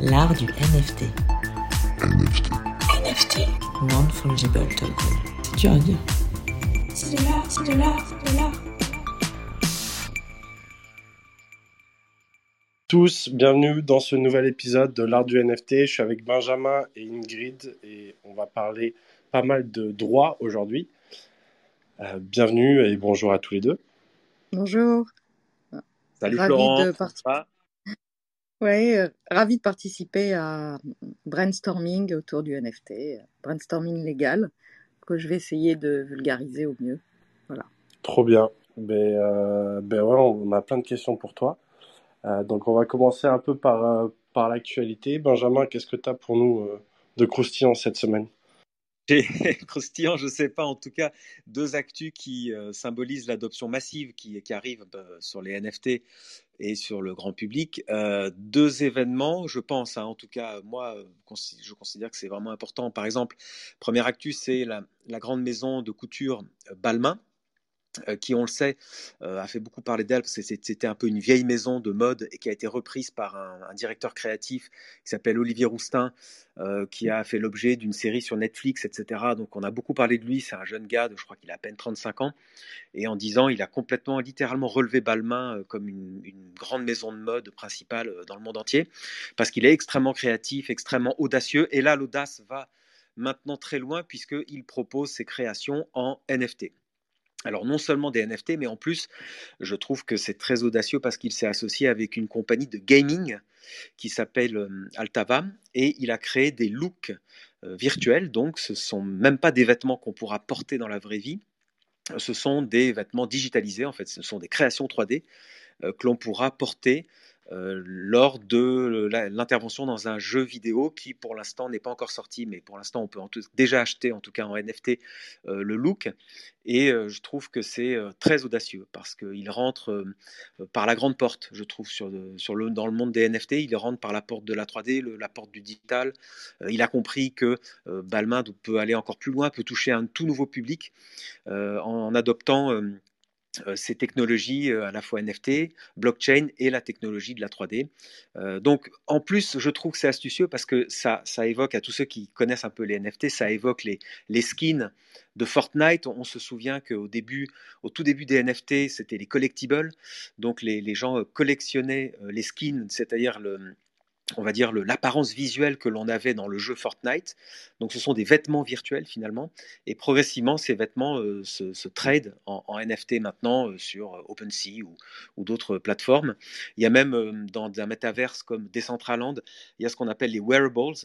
L'art du NFT. NFT. NFT. Non-fungible token. C'est dur à dire. C'est de l'art, c'est de l'art, c'est de l'art. tous, bienvenue dans ce nouvel épisode de l'art du NFT. Je suis avec Benjamin et Ingrid et on va parler pas mal de droits aujourd'hui. Euh, bienvenue et bonjour à tous les deux. Bonjour. Salut Ravi Florent. de participer. Ouais, euh, ravi de participer à brainstorming autour du NFT, euh, brainstorming légal, que je vais essayer de vulgariser au mieux. Trop bien. Ben, euh, ben ouais, on a plein de questions pour toi. Euh, donc on va commencer un peu par, euh, par l'actualité. Benjamin, qu'est-ce que tu as pour nous euh, de croustillant cette semaine? croustillant, je sais pas, en tout cas, deux actus qui euh, symbolisent l'adoption massive qui, qui arrive bah, sur les NFT et sur le grand public. Euh, deux événements, je pense, hein, en tout cas, moi, euh, je considère que c'est vraiment important. Par exemple, première actu, c'est la, la grande maison de couture euh, Balmain, qui, on le sait, euh, a fait beaucoup parler d'elle parce que c'était un peu une vieille maison de mode et qui a été reprise par un, un directeur créatif qui s'appelle Olivier Roustin, euh, qui a fait l'objet d'une série sur Netflix, etc. Donc on a beaucoup parlé de lui, c'est un jeune gars, je crois qu'il a à peine 35 ans, et en 10 ans, il a complètement, littéralement relevé Balmain euh, comme une, une grande maison de mode principale euh, dans le monde entier, parce qu'il est extrêmement créatif, extrêmement audacieux, et là l'audace va maintenant très loin puisqu'il propose ses créations en NFT. Alors non seulement des NFT, mais en plus, je trouve que c'est très audacieux parce qu'il s'est associé avec une compagnie de gaming qui s'appelle euh, Altava et il a créé des looks euh, virtuels. Donc ce sont même pas des vêtements qu'on pourra porter dans la vraie vie, ce sont des vêtements digitalisés en fait, ce sont des créations 3D euh, que l'on pourra porter euh, lors de l'intervention dans un jeu vidéo qui pour l'instant n'est pas encore sorti, mais pour l'instant on peut en tout- déjà acheter en tout cas en NFT euh, le look. Et euh, je trouve que c'est très audacieux parce qu'il rentre par la grande porte, je trouve, dans le monde des NFT. Il rentre par la porte de la 3D, le- la porte du digital. Il a compris que Balmain peut aller encore plus loin, peut toucher un tout nouveau public en, adoptant ces technologies euh, à la fois NFT, blockchain et la technologie de la 3D. Euh, donc en plus, je trouve que c'est astucieux parce que ça, ça évoque à tous ceux qui connaissent un peu les NFT, ça évoque les, les skins de Fortnite. On, se souvient qu'au début, au tout début des NFT, c'était les collectibles. Donc les, les gens euh, collectionnaient euh, les skins, c'est-à-dire le, on va dire l'apparence visuelle que l'on avait dans le jeu Fortnite. Donc ce sont des vêtements virtuels finalement. Et progressivement, ces vêtements euh, se, se trade en, NFT maintenant euh, sur euh, OpenSea ou, d'autres plateformes. Il y a même dans un métaverse comme Decentraland, il y a ce qu'on appelle les wearables.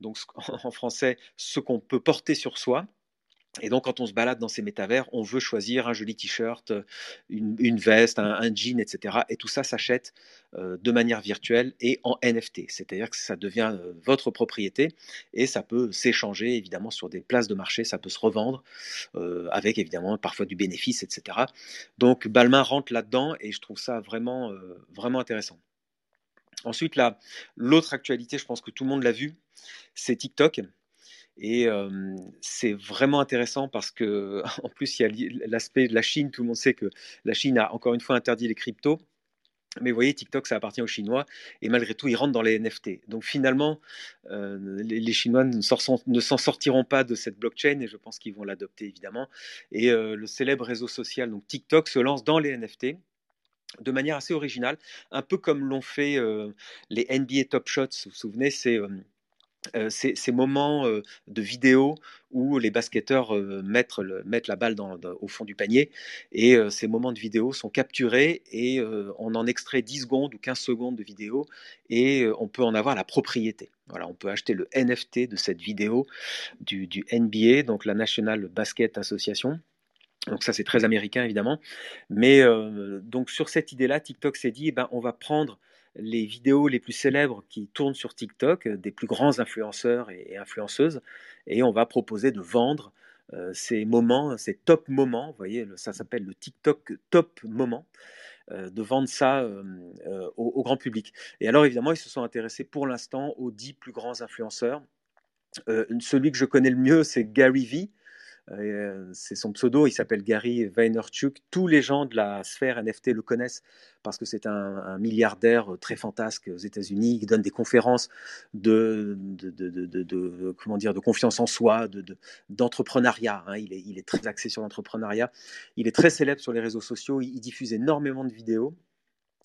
Donc en français, ce qu'on peut porter sur soi. Et donc, quand on se balade dans ces métavers, on veut choisir un joli t-shirt, une, veste, un, jean, etc. Et tout ça s'achète euh, de manière virtuelle et en NFT. C'est-à-dire que ça devient euh, votre propriété et ça peut s'échanger évidemment sur des places de marché, ça peut se revendre euh, avec évidemment parfois du bénéfice, etc. Donc, Balmain rentre là-dedans et je trouve ça vraiment, vraiment intéressant. Ensuite, l'autre actualité, je pense que tout le monde l'a vu, c'est TikTok. Et c'est vraiment intéressant parce que, en plus, il y a l'aspect de la Chine. Tout le monde sait que la Chine a encore une fois interdit les cryptos. Mais vous voyez, TikTok, ça appartient aux Chinois. Et malgré tout, ils rentrent dans les NFT. Donc finalement, euh, les, Chinois ne s'en sortiront pas de cette blockchain et je pense qu'ils vont l'adopter évidemment. Et euh, le célèbre réseau social, donc TikTok, se lance dans les NFT de manière assez originale, un peu comme l'ont fait euh, les NBA Top Shots. Vous vous souvenez, c'est ces, moments de vidéo où les basketteurs mettent, la balle au fond du panier et ces moments de vidéo sont capturés et on en extrait 10 secondes ou 15 secondes de vidéo et on peut en avoir la propriété. Voilà, on peut acheter le NFT de cette vidéo du, NBA, donc la National Basket Association. Donc ça c'est très américain évidemment, mais donc sur cette idée-là, TikTok s'est dit, eh ben, on va prendre les vidéos les plus célèbres qui tournent sur TikTok, euh, des plus grands influenceurs et, influenceuses, et on va proposer de vendre euh, ces moments, ces top moments, vous voyez, ça s'appelle le TikTok top moment, euh, de vendre ça au, grand public. Et alors évidemment, ils se sont intéressés pour l'instant aux dix plus grands influenceurs. Celui que je connais le mieux, c'est Gary Vee, c'est son pseudo, il s'appelle Gary Vaynerchuk. Tous les gens de la sphère NFT le connaissent parce que c'est un, milliardaire très fantasque aux États-Unis qui donne des conférences de, de, comment dire, de confiance en soi, d'entrepreneuriat. Hein. Il, est, il, est, très axé sur l'entrepreneuriat. Il est très célèbre sur les réseaux sociaux. Il, diffuse énormément de vidéos.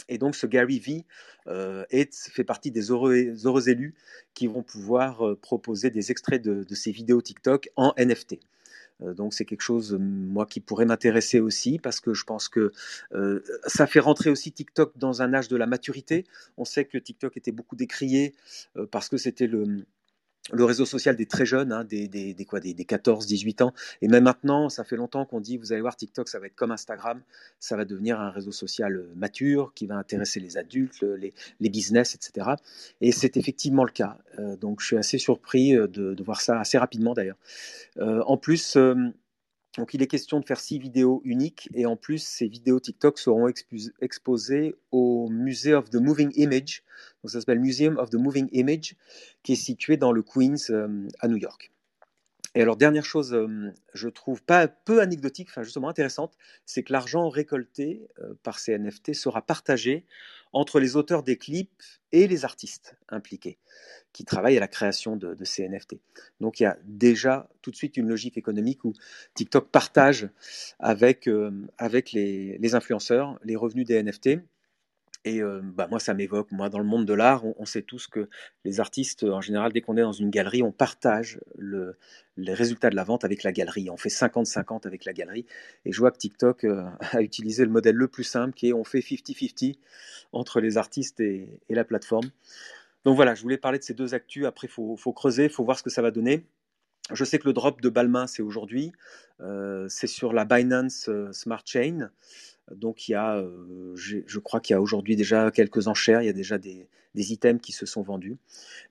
Et donc, ce Gary V euh, fait partie des heureux, élus qui vont pouvoir euh, proposer des extraits de, de, vidéos TikTok en NFT. Euh, donc c'est quelque chose, moi, qui pourrait m'intéresser aussi, parce que je pense que ça fait rentrer aussi TikTok dans un âge de la maturité. On sait que TikTok était beaucoup décrié parce que c'était le, le réseau social des très jeunes, hein, des, des, quoi, des, 14, 18 ans. Et même maintenant, ça fait longtemps qu'on dit, vous allez voir, TikTok, ça va être comme Instagram, ça va devenir un réseau social euh, mature qui va intéresser les adultes, les, business, etc. Et c'est effectivement le cas. Euh, donc je suis assez surpris euh, de, voir ça assez rapidement d'ailleurs. En plus, donc il est question de faire six vidéos uniques et en plus ces vidéos TikTok seront exposées au Museum of the Moving Image, donc ça s'appelle Museum of the Moving Image, qui est situé dans le Queens euh, à New York. Et alors dernière chose, euh, je trouve pas peu anecdotique, enfin justement intéressante, c'est que l'argent récolté euh, par ces NFT sera partagé entre les auteurs des clips et les artistes impliqués qui travaillent à la création de, ces NFT. Donc il y a déjà tout de suite une logique économique où TikTok partage avec, avec les, influenceurs les revenus des NFT et bah, moi, ça m'évoque, moi, dans le monde de l'art, on, sait tous que les artistes, en général, dès qu'on est dans une galerie, on partage le, les résultats de la vente avec la galerie. On fait 50-50 avec la galerie. Et je vois que TikTok a utilisé le modèle le plus simple, qui est on fait 50-50 entre les artistes et, la plateforme. Donc voilà, je voulais parler de ces deux actus. Après, il faut, faut, creuser, il faut voir ce que ça va donner. Je sais que le drop de Balmain, c'est aujourd'hui. c'est sur la Binance Smart Chain. Donc il y a, euh, je crois qu'il y a aujourd'hui déjà quelques enchères, il y a déjà des, items qui se sont vendus.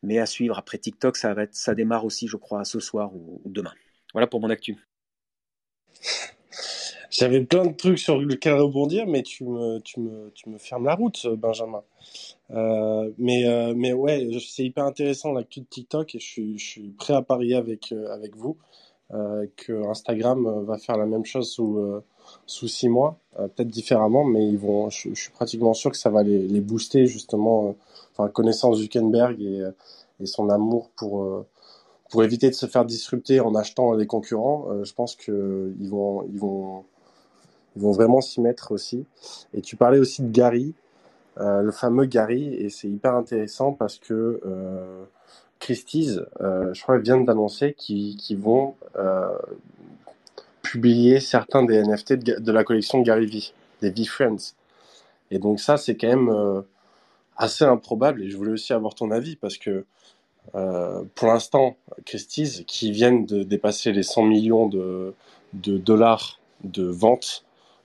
Mais à suivre après TikTok, ça, va être, ça démarre aussi, je crois, ce soir ou, demain. Voilà pour mon actu. J'avais plein de trucs sur lesquels rebondir, mais tu me, tu me, tu me fermes la route, Benjamin. Euh, mais, euh, mais ouais, c'est hyper intéressant l'actu de TikTok et je suis, je suis prêt à parier avec, avec vous que Instagram va faire la même chose sous sous six mois, euh, peut-être différemment, mais ils vont, je, suis pratiquement sûr que ça va les, booster justement, euh, enfin connaissance Zuckerberg et, euh, et son amour pour pour éviter de se faire disrupter en achetant les concurrents. je pense que ils vont ils vont ils vont vraiment s'y mettre aussi. Et tu parlais aussi de Gary, le fameux Gary, et c'est hyper intéressant parce que Christie's, je crois, vient d'annoncer qu'ils vont publier certains des NFT de, la collection Gary V, des V-Friends. Et donc ça, c'est quand même euh, assez improbable et je voulais aussi avoir ton avis parce que euh, pour l'instant, Christie's, qui viennent de dépasser les 100 millions de, dollars de ventes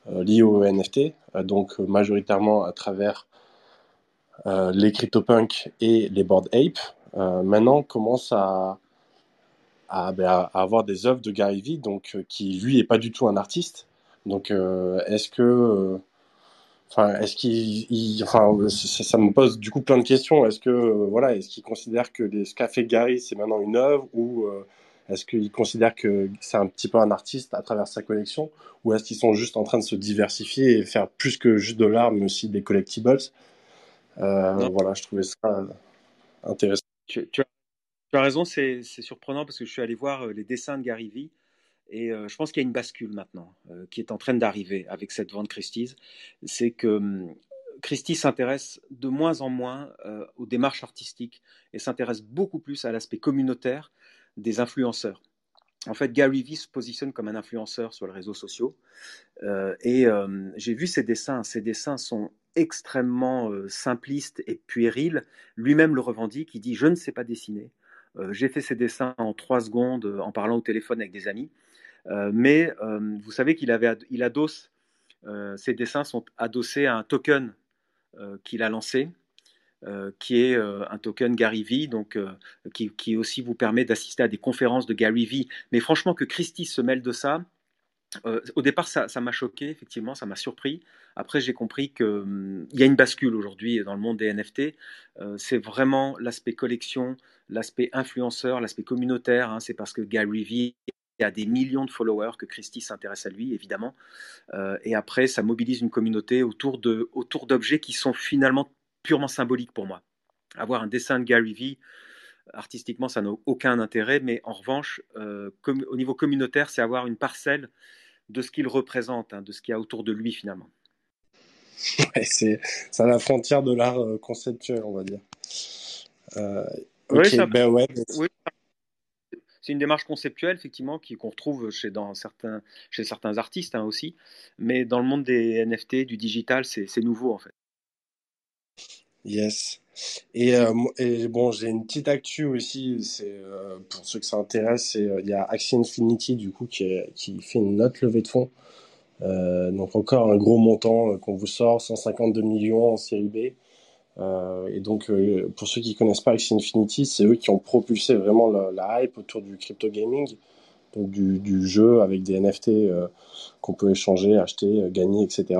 euh, liées aux NFT, donc majoritairement à travers les CryptoPunk et les Board Ape, maintenant commence à, ben, à, avoir des œuvres de Gary Vee, donc euh, qui lui est pas du tout un artiste. Donc euh, est-ce que, euh, enfin, est-ce qu'il, enfin, ça, me pose du coup plein de questions. Est-ce que, voilà, est-ce qu'il considère que les, ce qu'a fait Gary c'est maintenant une œuvre ou est-ce qu'il considère que c'est un petit peu un artiste à travers sa collection ou est-ce qu'ils sont juste en train de se diversifier et faire plus que juste de l'art mais aussi des collectibles? Voilà, je trouvais ça intéressant. Tu, tu, tu as raison, c'est surprenant parce que je suis allé voir euh, les dessins de Gary Vee et euh, je pense qu'il y a une bascule maintenant euh, qui est en train d'arriver avec cette vente Christie's. C'est que hum, Christie s'intéresse de moins en moins aux démarches artistiques et s'intéresse beaucoup plus à l'aspect communautaire des influenceurs. En fait, Gary Vee se positionne comme un influenceur sur les réseaux sociaux. et j'ai vu ses dessins. Ses dessins sont extrêmement simplistes et puérils. Lui-même le revendique. Il dit Je ne sais pas dessiner. Euh, j'ai fait ces dessins en trois secondes euh, en parlant au téléphone avec des amis. Euh, mais vous savez qu'il avait, il adosse, ces dessins sont adossés à un token qu'il a lancé, qui est un token Gary Vee, donc qui, aussi vous permet d'assister à des conférences de Gary Vee. Mais franchement, que Christie se mêle de ça, au départ, ça, m'a choqué, effectivement, ça m'a surpris. Après, j'ai compris qu'il hum, y a une bascule aujourd'hui dans le monde des NFT. c'est vraiment l'aspect collection, l'aspect influenceur, l'aspect communautaire. Hein, c'est parce que Gary Vee a des millions de followers que Christie s'intéresse à lui, évidemment. et après, ça mobilise une communauté autour autour d'objets qui sont finalement purement symboliques pour moi. Avoir un dessin de Gary Vee, artistiquement, ça n'a aucun intérêt, mais en revanche, au niveau communautaire, c'est avoir une parcelle de ce qu'il représente, hein, de ce qu'il y a autour de lui finalement. c'est à la frontière de l'art euh, conceptuel, on va dire. Euh, oui, ben ouais, c'est une démarche conceptuelle, effectivement, qu'on retrouve chez, dans certains, chez certains artistes hein, aussi. Mais dans le monde des NFT, du digital, c'est nouveau, en fait. Yes. Et, euh, et bon, j'ai une petite actu aussi, c'est pour ceux que ça intéresse, il y a Axie Infinity du coup qui, fait une autre levée de fonds euh, donc encore un gros montant euh, qu'on vous sort, 152 millions en série B. Euh, et donc, pour ceux qui connaissent pas Axie Infinity, c'est eux qui ont propulsé vraiment la, hype autour du crypto gaming, donc du jeu avec des NFT qu'on peut échanger, acheter, gagner, etc.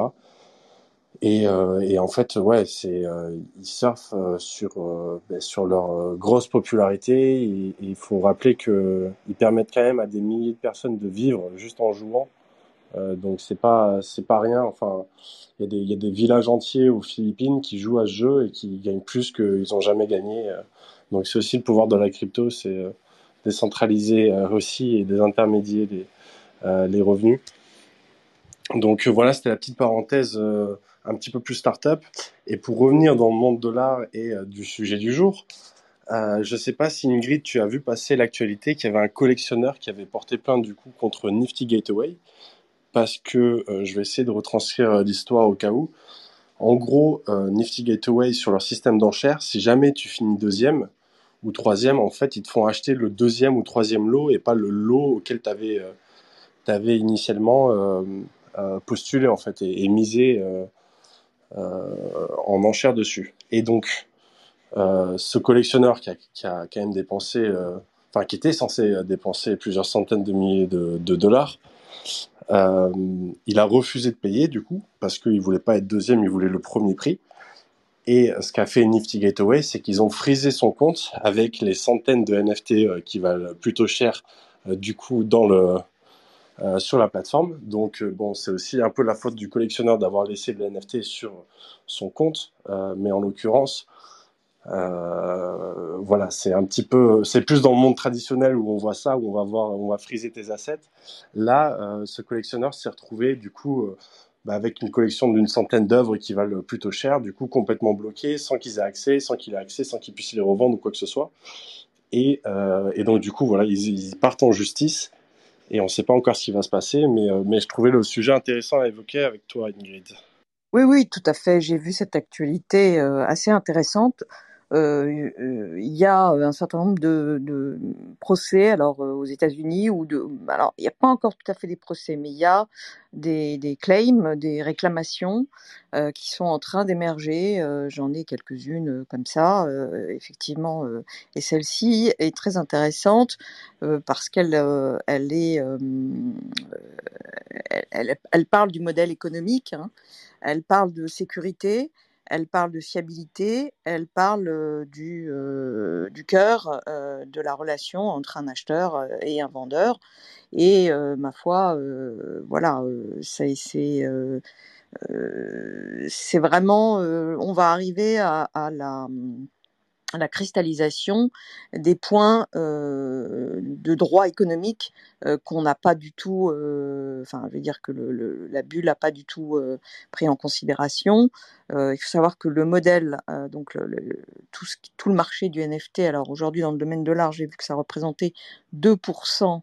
Et, et, en fait, ouais, c'est ils surfent sur ben, sur leur grosse popularité. Il faut rappeler que ils permettent quand même à des milliers de personnes de vivre juste en jouant. Euh, donc c'est pas c'est pas rien. Enfin, il y a des y a des villages entiers aux Philippines qui jouent à ce jeu et qui gagnent plus qu'ils ont jamais gagné. Euh. Donc c'est aussi le pouvoir de la crypto, c'est euh, décentraliser aussi et désintermédier les les revenus. Donc voilà, c'était la petite parenthèse un petit peu plus start-up. Et pour revenir dans le monde de l'art et du sujet du jour, euh, je ne sais pas si Ingrid, tu as vu passer l'actualité qu'il y avait un collectionneur qui avait porté plainte du coup contre Nifty Gateway parce que euh, je vais essayer de retranscrire euh, l'histoire au cas où. En gros, euh, Nifty Gateway sur leur système d'enchères, si jamais tu finis deuxième ou troisième, en fait, ils te font acheter le deuxième ou troisième lot et pas le lot auquel tu avais, initialement postulé en fait et, misé en enchères dessus. Et donc, ce collectionneur qui a, quand même dépensé, enfin qui était censé dépenser plusieurs centaines de milliers de, dollars, euh, il a refusé de payer du coup parce qu'il voulait pas être deuxième, il voulait le premier prix. Et ce qu'a fait Nifty Gateway, c'est qu'ils ont frisé son compte avec les centaines de NFT euh, qui valent plutôt cher euh, du coup dans le sur la plateforme. Donc bon, c'est aussi un peu la faute du collectionneur d'avoir laissé le NFT sur son compte, mais en l'occurrence, euh, voilà, c'est un petit peu, c'est plus dans le monde traditionnel où on voit ça, où on va voir, on va friser tes assets. Là, euh, ce collectionneur s'est retrouvé du coup euh, bah, avec une collection d'une centaine d'œuvres qui valent plutôt cher, du coup complètement bloqué, sans qu'ils aient accès, sans qu'il ait accès, sans qu'ils puissent les revendre ou quoi que ce soit. Et, donc du coup, voilà, ils, partent en justice et on ne sait pas encore ce qui va se passer, mais, mais je trouvais le sujet intéressant à évoquer avec toi, Ingrid. Oui, oui, tout à fait. J'ai vu cette actualité assez intéressante. Euh, il y a un certain nombre de, de procès, alors euh, aux États-Unis ou de, alors il n'y a pas encore tout à fait des procès, mais il y a des, des claims, des réclamations euh, qui sont en train d'émerger. J'en ai quelques-unes comme ça, effectivement, et celle-ci est très intéressante parce qu'elle elle est, elle, elle, parle du modèle économique, hein, elle parle de sécurité elle parle de fiabilité, elle parle du, cœur de la relation entre un acheteur et un vendeur. Et ma foi, voilà, c'est vraiment, on va arriver à, à la mmh, la cristallisation des points de droit économique qu'on n'a pas du tout, euh, enfin, je veux dire que le, la bulle n'a pas du tout pris en considération. il faut savoir que le modèle, donc tout, tout le marché du NFT, alors aujourd'hui dans le domaine de l'art, j'ai vu que ça représentait 2% euh,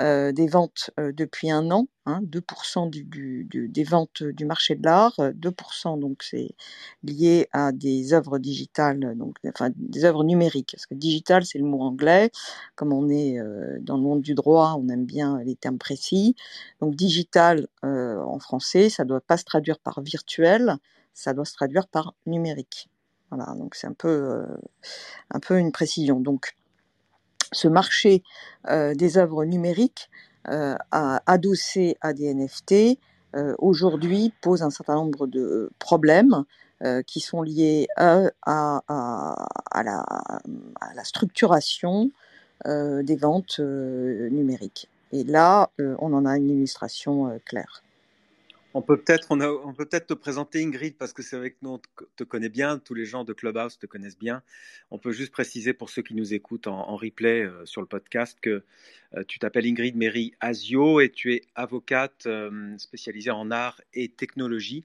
des ventes euh, depuis un an, hein, 2% du, du, des ventes du marché de l'art, 2% donc c'est lié à des œuvres digitales, donc enfin des œuvres numériques, parce que digital c'est le mot anglais, comme on est euh, dans le monde du droit, on aime bien les termes précis, donc digital en français, ça doit pas se traduire par virtuel, ça doit se traduire par numérique. Voilà, donc c'est un peu, un peu une précision. Donc ce marché euh, des œuvres numériques euh, adossé à des NFT euh, aujourd'hui pose un certain nombre de problèmes qui sont liés à, à, la, structuration des ventes numériques. Et là, on en a une illustration claire. On peut peut-être on, peut peut-être te présenter Ingrid parce que c'est vrai que nous on te connaît bien, tous les gens de Clubhouse te connaissent bien. On peut juste préciser pour ceux qui nous écoutent en, replay euh, sur le podcast que euh, tu t'appelles Ingrid Mary Asio et tu es avocate euh, spécialisée en art et technologie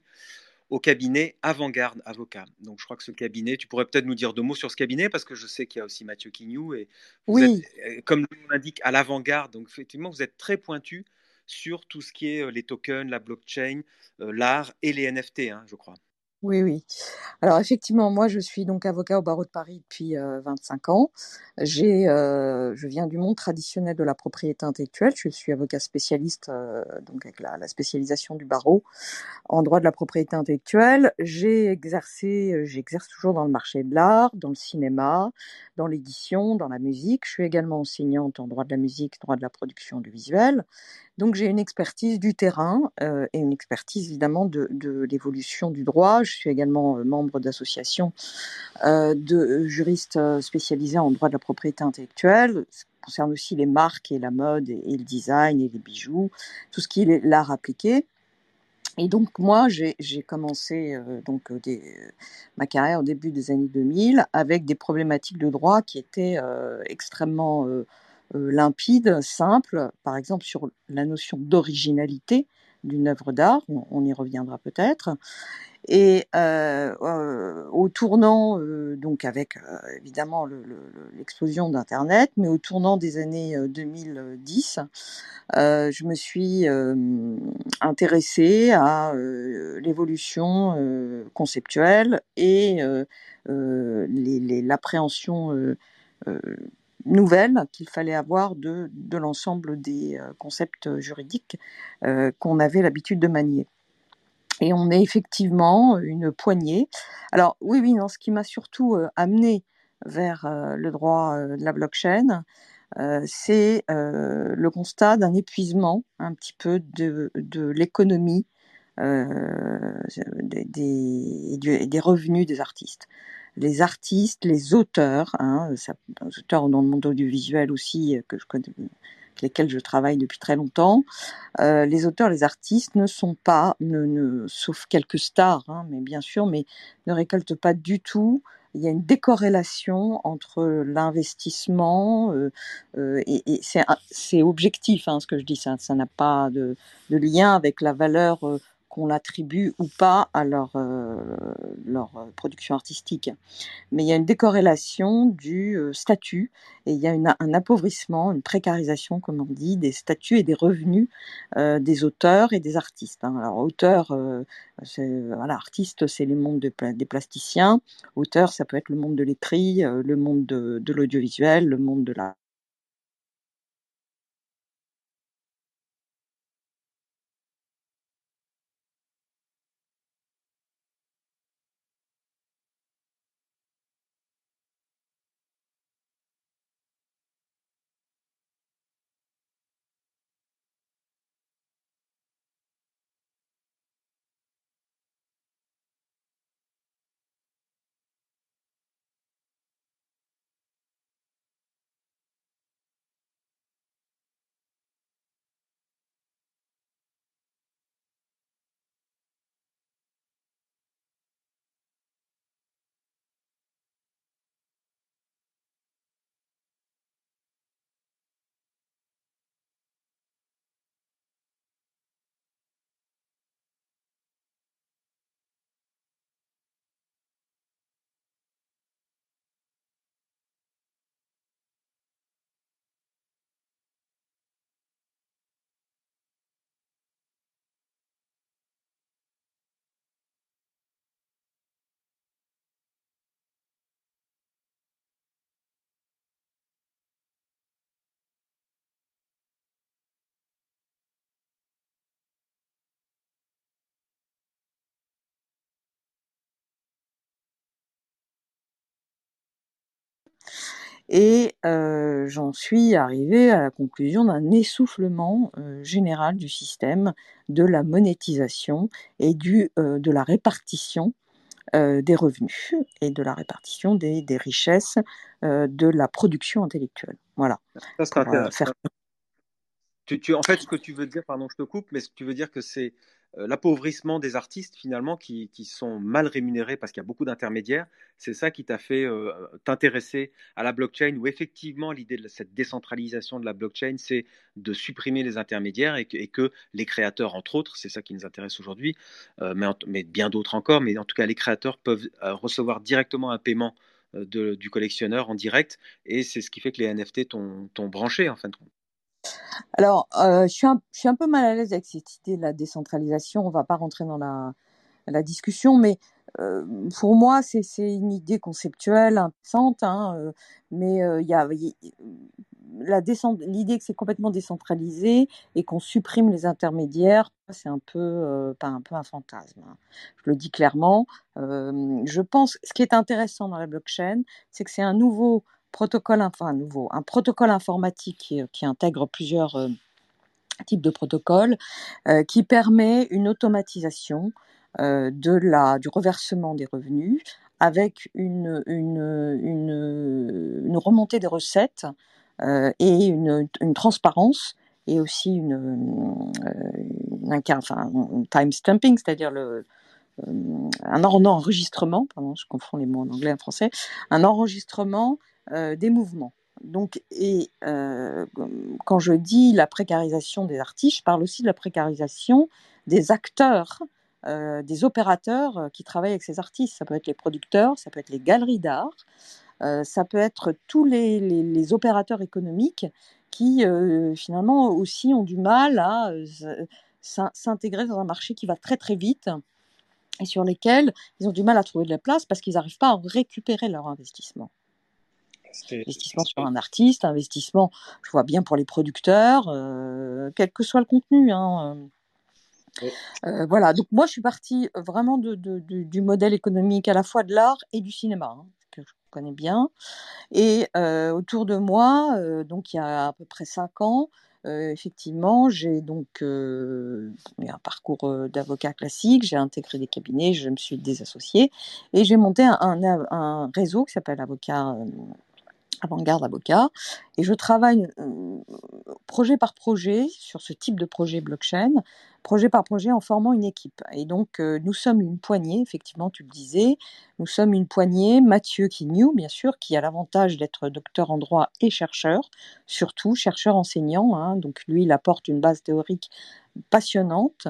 au cabinet Avant-Garde Avocat. Donc je crois que ce cabinet, tu pourrais peut-être nous dire deux mots sur ce cabinet parce que je sais qu'il y a aussi Mathieu Quignou et vous oui. êtes, comme on l'indique, à l'avant-garde. Donc effectivement, vous êtes très pointu sur tout ce qui est les tokens, la blockchain, l'art et les NFT, hein, je crois. Oui, oui. Alors effectivement, moi je suis donc avocat au barreau de Paris depuis 25 ans. J'ai, je viens du monde traditionnel de la propriété intellectuelle. Je suis avocat spécialiste, donc avec la, la, spécialisation du barreau en droit de la propriété intellectuelle. J'ai exercé, j'exerce toujours dans le marché de l'art, dans le cinéma, dans l'édition, dans la musique. Je suis également enseignante en droit de la musique, droit de la production du visuel. Donc j'ai une expertise du terrain euh, et une expertise évidemment de, de l'évolution du droit. Je suis également euh, membre d'associations euh, de juristes spécialisés en droit de la propriété intellectuelle. Ça concerne aussi les marques et la mode et, le design et les bijoux, tout ce qui est l'art appliqué. Et donc moi, j'ai commencé euh, donc des, ma carrière au début des années 2000 avec des problématiques de droit qui étaient euh, extrêmement euh, limpides, simples. Par exemple sur la notion d'originalité d'une œuvre d'art, on, y reviendra peut-être. Et euh, euh, au tournant, donc avec évidemment l'explosion d'Internet, mais au tournant des années 2010, je me suis intéressée à l'évolution conceptuelle et l'appréhension nouvelle qu'il fallait avoir de, l'ensemble des concepts juridiques qu'on avait l'habitude de manier. Et on est effectivement une poignée. Alors oui, oui, ce qui m'a surtout euh, amené vers euh, le droit euh, de la blockchain, c'est le constat d'un épuisement un petit peu de, l'économie des, des, revenus des artistes. Les artistes, les auteurs, hein, ça, les auteurs dans le monde audiovisuel aussi, que je connais, lesquels je travaille depuis très longtemps, euh, les auteurs, les artistes ne sont pas, ne, sauf quelques stars, hein, mais bien sûr, mais ne récoltent pas du tout. Il y a une décorrélation entre l'investissement euh, euh, et, c'est objectif, hein, ce que je dis, ça n'a pas de, de, lien avec la valeur qu'on attribue ou pas à leur, euh, euh, production artistique. Mais il y a une décorrélation du euh, statut et il y a un appauvrissement, une précarisation, comme on dit, des statuts et des revenus des auteurs et des artistes. Hein. Alors, auteur, voilà, artiste, c'est les mondes des plasticiens. Auteur, ça peut être le monde de l'écrit, le monde de, de l'audiovisuel, le monde de la Et euh, j'en suis arrivée à la conclusion d'un essoufflement euh, général du système, de la monétisation et du, euh, de la répartition des revenus et de la répartition des, des richesses de la production intellectuelle. Voilà. Ça, tu, en fait, ce que tu veux dire, pardon, je te coupe, mais ce que tu veux dire que c'est l'appauvrissement des artistes finalement qui, sont mal rémunérés parce qu'il y a beaucoup d'intermédiaires. C'est ça qui t'a fait euh, t'intéresser à la blockchain où effectivement l'idée de cette décentralisation de la blockchain, c'est de supprimer les intermédiaires et que, les créateurs, entre autres, c'est ça qui nous intéresse aujourd'hui, euh, mais, bien d'autres encore, mais en tout cas les créateurs peuvent recevoir directement un paiement du collectionneur en direct et c'est ce qui fait que les NFT t'ont branché en fin de compte. Alors, euh, je, suis un, peu mal à l'aise avec cette idée de la décentralisation. On va pas rentrer dans la, discussion, mais euh, pour moi, c'est une idée conceptuelle intéressante, hein, euh, mais il y a, l'idée que c'est complètement décentralisé et qu'on supprime les intermédiaires, c'est un peu pas un peu un fantasme. Hein. Je le dis clairement. je pense, ce qui est intéressant dans la blockchain, c'est que c'est un nouveau protocole, enfin nouveau, un protocole informatique qui, intègre plusieurs euh, types de protocoles, euh, qui permet une automatisation euh, de la, du reversement des revenus avec une, une, une, remontée des recettes et une, une, transparence et aussi une, un, enfin, time stamping, c'est-à-dire le, un enregistrement, pardon, je confonds les mots en anglais et en français, un enregistrement euh, des mouvements. Donc, et euh, quand je dis la précarisation des artistes, je parle aussi de la précarisation des acteurs, euh, des opérateurs qui travaillent avec ces artistes. Ça peut être les producteurs, ça peut être les galeries d'art, ça peut être tous les, opérateurs économiques qui finalement aussi ont du mal à s'intégrer dans un marché qui va très très vite et sur lesquels ils ont du mal à trouver de la place parce qu'ils n'arrivent pas à récupérer leur investissement. Investissement sur un artiste, investissement, je vois bien pour les producteurs, euh, quel que soit le contenu. Hein, euh, euh, voilà, donc moi je suis partie vraiment de, du modèle économique à la fois de l'art et du cinéma, hein, que je connais bien. Et autour de moi, donc il y a à peu près cinq ans, effectivement, j'ai donc un parcours d'avocat classique, j'ai intégré des cabinets, je me suis désassociée et j'ai monté un, un, réseau qui s'appelle Avocat avant-garde avocat, et je travaille euh, projet par projet sur ce type de projet blockchain, projet par projet en formant une équipe. Et donc euh, nous sommes une poignée, effectivement tu le disais, nous sommes une poignée, Mathieu Quignou bien sûr, qui a l'avantage d'être docteur en droit et chercheur, surtout chercheur enseignant, hein, donc lui il apporte une base théorique passionnante.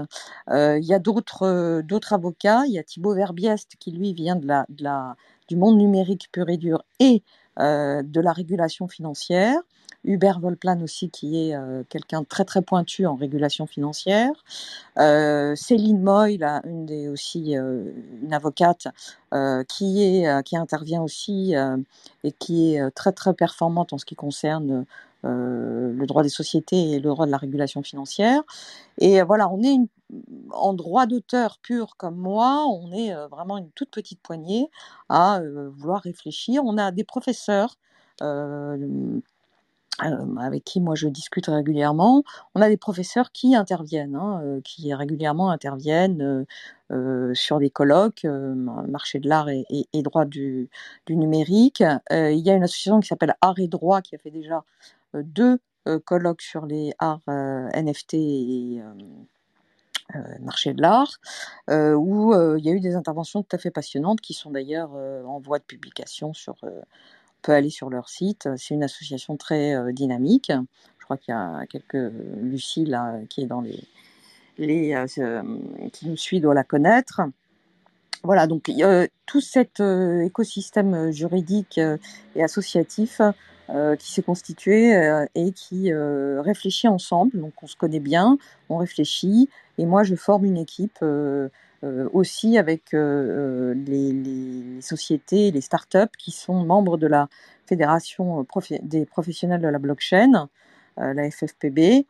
Euh, il y a d'autres avocats, il y a Thibaut Verbiest qui lui vient de la, du monde numérique pur et dur et de la régulation financière. Hubert Volplan aussi, qui est euh, quelqu'un de très très pointu en régulation financière. Euh, Céline Moy, une des aussi une avocate qui est qui intervient aussi et qui est très très performante en ce qui concerne le droit des sociétés et le droit de la régulation financière. Et voilà, on est une, en droit d'auteur pur comme moi, on est vraiment une toute petite poignée à vouloir réfléchir. On a des professeurs avec qui moi je discute régulièrement. On a des professeurs qui interviennent, hein, qui régulièrement interviennent sur des colloques, marché de l'art et, droit du, numérique. il y a une association qui s'appelle Art et Droit qui a fait déjà deux colloques sur les arts NFT et marché de l'art, euh, où euh, il y a eu des interventions tout à fait passionnantes qui sont d'ailleurs en voie de publication sur. on peut aller sur leur site. C'est une association très dynamique. Je crois qu'il y a quelques Lucie là qui est dans les, qui nous suit doit la connaître. Voilà, donc tout cet écosystème juridique et associatif qui s'est constitué et qui réfléchit ensemble. Donc on se connaît bien, on réfléchit, et moi, je forme une équipe euh, euh, aussi avec euh, les, les, sociétés, les startups qui sont membres de la Fédération des professionnels de la blockchain, la FFPB.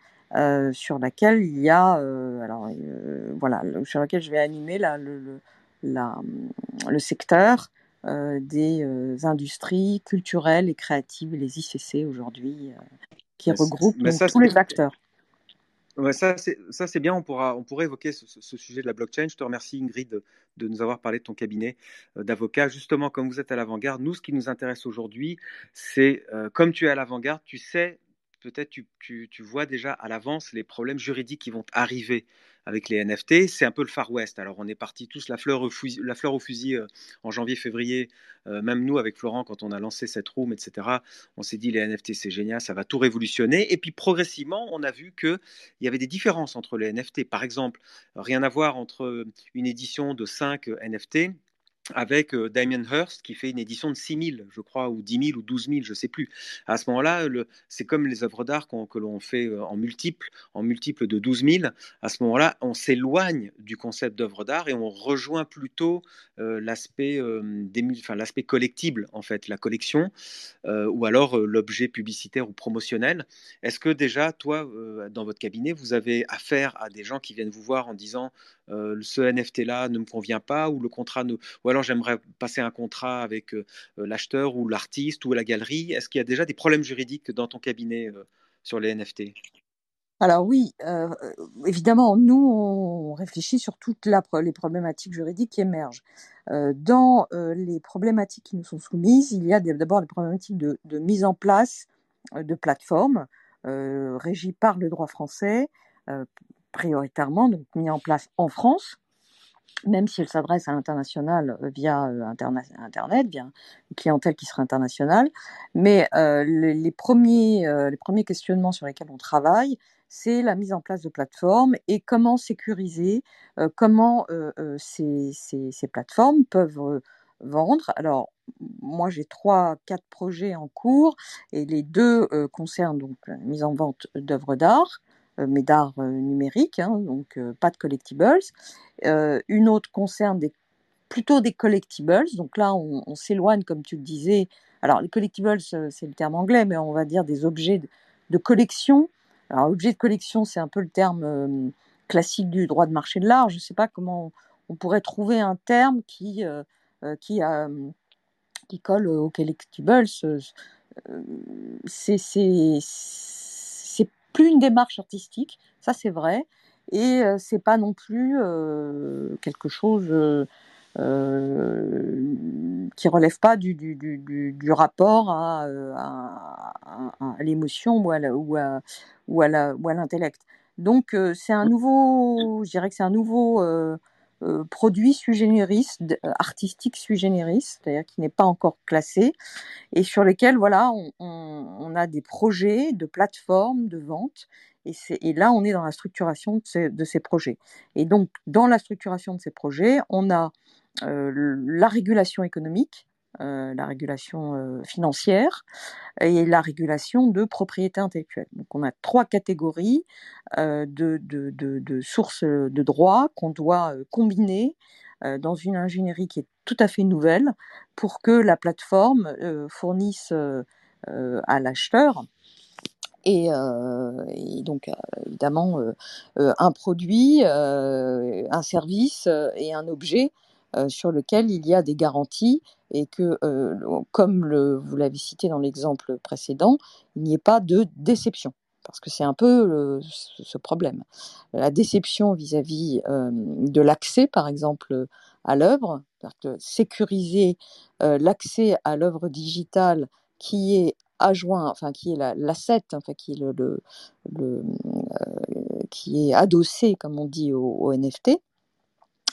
sur laquelle il y a, alors voilà, sur laquelle je vais animer la, le, la, le secteur des industries culturelles et créatives, les ICC aujourd'hui, qui regroupent tous les acteurs ça, c'est bien. On, pourra, on pourrait évoquer ce, sujet de la blockchain. Je te remercie, Ingrid, de, nous avoir parlé de ton cabinet euh, d'avocat. Justement, comme vous êtes à l'avant-garde, nous, ce qui nous intéresse aujourd'hui, c'est, euh, comme tu es à l'avant-garde, tu sais peut-être tu, tu, vois déjà à l'avance les problèmes juridiques qui vont arriver avec les NFT. C'est un peu le Far West. Alors on est parti tous la fleur au fusil, la fleur au fusil euh, en janvier-février. Euh, même nous avec Florent, quand on a lancé cette room, etc., on s'est dit les NFT c'est génial, ça va tout révolutionner. Et puis progressivement, on a vu qu'il y avait des différences entre les NFT. Par exemple, rien à voir entre une édition de 5 NFT avec euh, Damien Hirst qui fait une édition de 6 000, je crois, ou 10 000 ou 12 000, je ne sais plus. À ce moment-là, c'est comme les œuvres d'art que l'on fait euh, en multiples, en multiples de 12 000. À ce moment-là, on s'éloigne du concept d'œuvre d'art et on rejoint plutôt euh, l'aspect l'aspect collectible, en fait, la collection, ou alors l'objet publicitaire ou promotionnel. Est-ce que déjà, toi, dans votre cabinet, vous avez affaire à des gens qui viennent vous voir en disant ce NFT-là ne me convient pas ou le contrat ne... Ou alors j'aimerais passer un contrat avec euh, euh, l'acheteur ou l'artiste ou la galerie. Est-ce qu'il y a déjà des problèmes juridiques dans ton cabinet euh, sur les NFT alors oui, évidemment, nous, on réfléchit sur toutes les problématiques juridiques qui émergent. dans les problématiques qui nous sont soumises, il y a d'abord les problématiques de, de, mise en place de plateformes régies par le droit français, prioritairement, mis en place en France, même si elle s'adresse à l'international euh, via euh, Internet, via une clientèle qui sera internationale. Mais euh, les, premiers, questionnements sur lesquels on travaille, c'est la mise en place de plateformes et comment sécuriser, comment ces, plateformes peuvent vendre. Alors, moi, j'ai trois, quatre projets en cours et les deux concernent donc la mise en vente d'œuvres d'art. Euh, mais d'art euh, numérique, hein, donc euh, pas de collectibles. une autre concerne plutôt des collectibles, donc là on, s'éloigne, comme tu le disais. Alors les collectibles, c'est le terme anglais, mais on va dire des objets de, collection. Alors objet de collection, c'est un peu le terme classique du droit de marché de l'art. Je ne sais pas comment on pourrait trouver un terme qui, qui, qui colle aux collectibles. C'est plus une démarche artistique, ça c'est vrai, et euh, c'est pas non plus euh, quelque chose euh, qui relève pas du, du, rapport à, l'émotion ou à, ou à, ou à l'intellect. Donc c'est un nouveau, je dirais que c'est un nouveau euh, produit sui generis, euh, artistique sui generis, c'est-à-dire qui n'est pas encore classé, et sur lesquels voilà, on, on, a des projets de plateformes de vente, et, et, là on est dans la structuration de ces, de ces, projets. Et donc dans la structuration de ces projets, on a euh, la régulation économique, euh, la régulation euh, financière et la régulation de propriété intellectuelle. Donc on a trois catégories euh, de, sources de droit qu'on doit combiner dans une ingénierie qui est tout à fait nouvelle pour que la plateforme fournisse à l'acheteur et, donc évidemment un produit, un service et un objet sur lequel il y a des garanties et que, euh, comme le, vous l'avez cité dans l'exemple précédent, il n'y ait pas de déception. Parce que c'est un peu ce problème. La déception vis-à-vis euh, de l'accès, par exemple, à l'œuvre, sécuriser l'accès à l'œuvre digitale qui est adjoint, enfin qui est l'asset, enfin qui est le, qui est adossé, comme on dit, au NFT,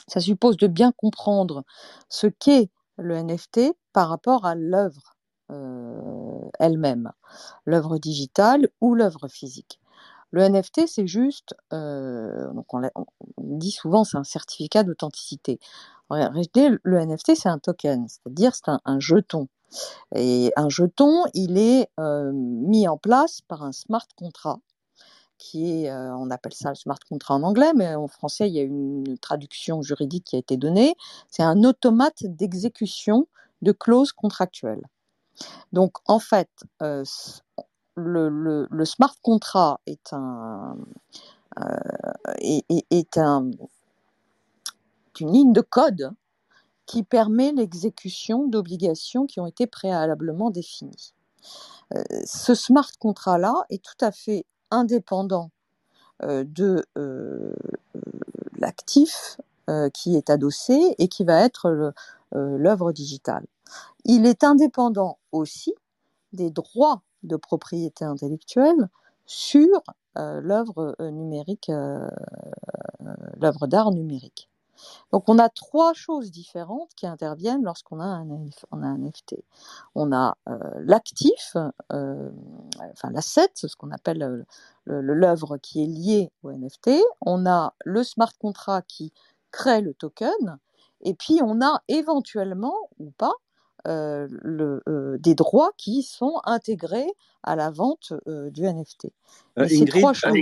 ça suppose de bien comprendre ce qu'est le NFT par rapport à l'œuvre euh, elle-même, l'œuvre digitale ou l'œuvre physique. Le NFT, c'est juste, euh, on, dit souvent, c'est un certificat d'authenticité. En réalité, le NFT, c'est un token, c'est-à-dire c'est un, jeton. Et un jeton, il est euh, mis en place par un smart contract qui est, euh, on appelle ça le smart contract en anglais, mais en français, il y a une traduction juridique qui a été donnée. C'est un automate d'exécution de clauses contractuelles. Donc, en fait, euh, le, smart contract est un, euh, est, un, une ligne de code qui permet l'exécution d'obligations qui ont été préalablement définies. ce smart contract-là est tout à fait indépendant euh, de euh, l'actif euh, qui est adossé et qui va être l'œuvre digitale. Il est indépendant aussi des droits de propriété intellectuelle sur l'œuvre numérique, l'œuvre d'art numérique. Donc on a trois choses différentes qui interviennent lorsqu'on a un, on a un NFT. On a l'actif, enfin l'asset, ce qu'on appelle l'œuvre qui est liée au NFT. On a le smart contract qui crée le token. Et puis on a éventuellement ou pas le, des droits qui sont intégrés à la vente du NFT. ces trois choses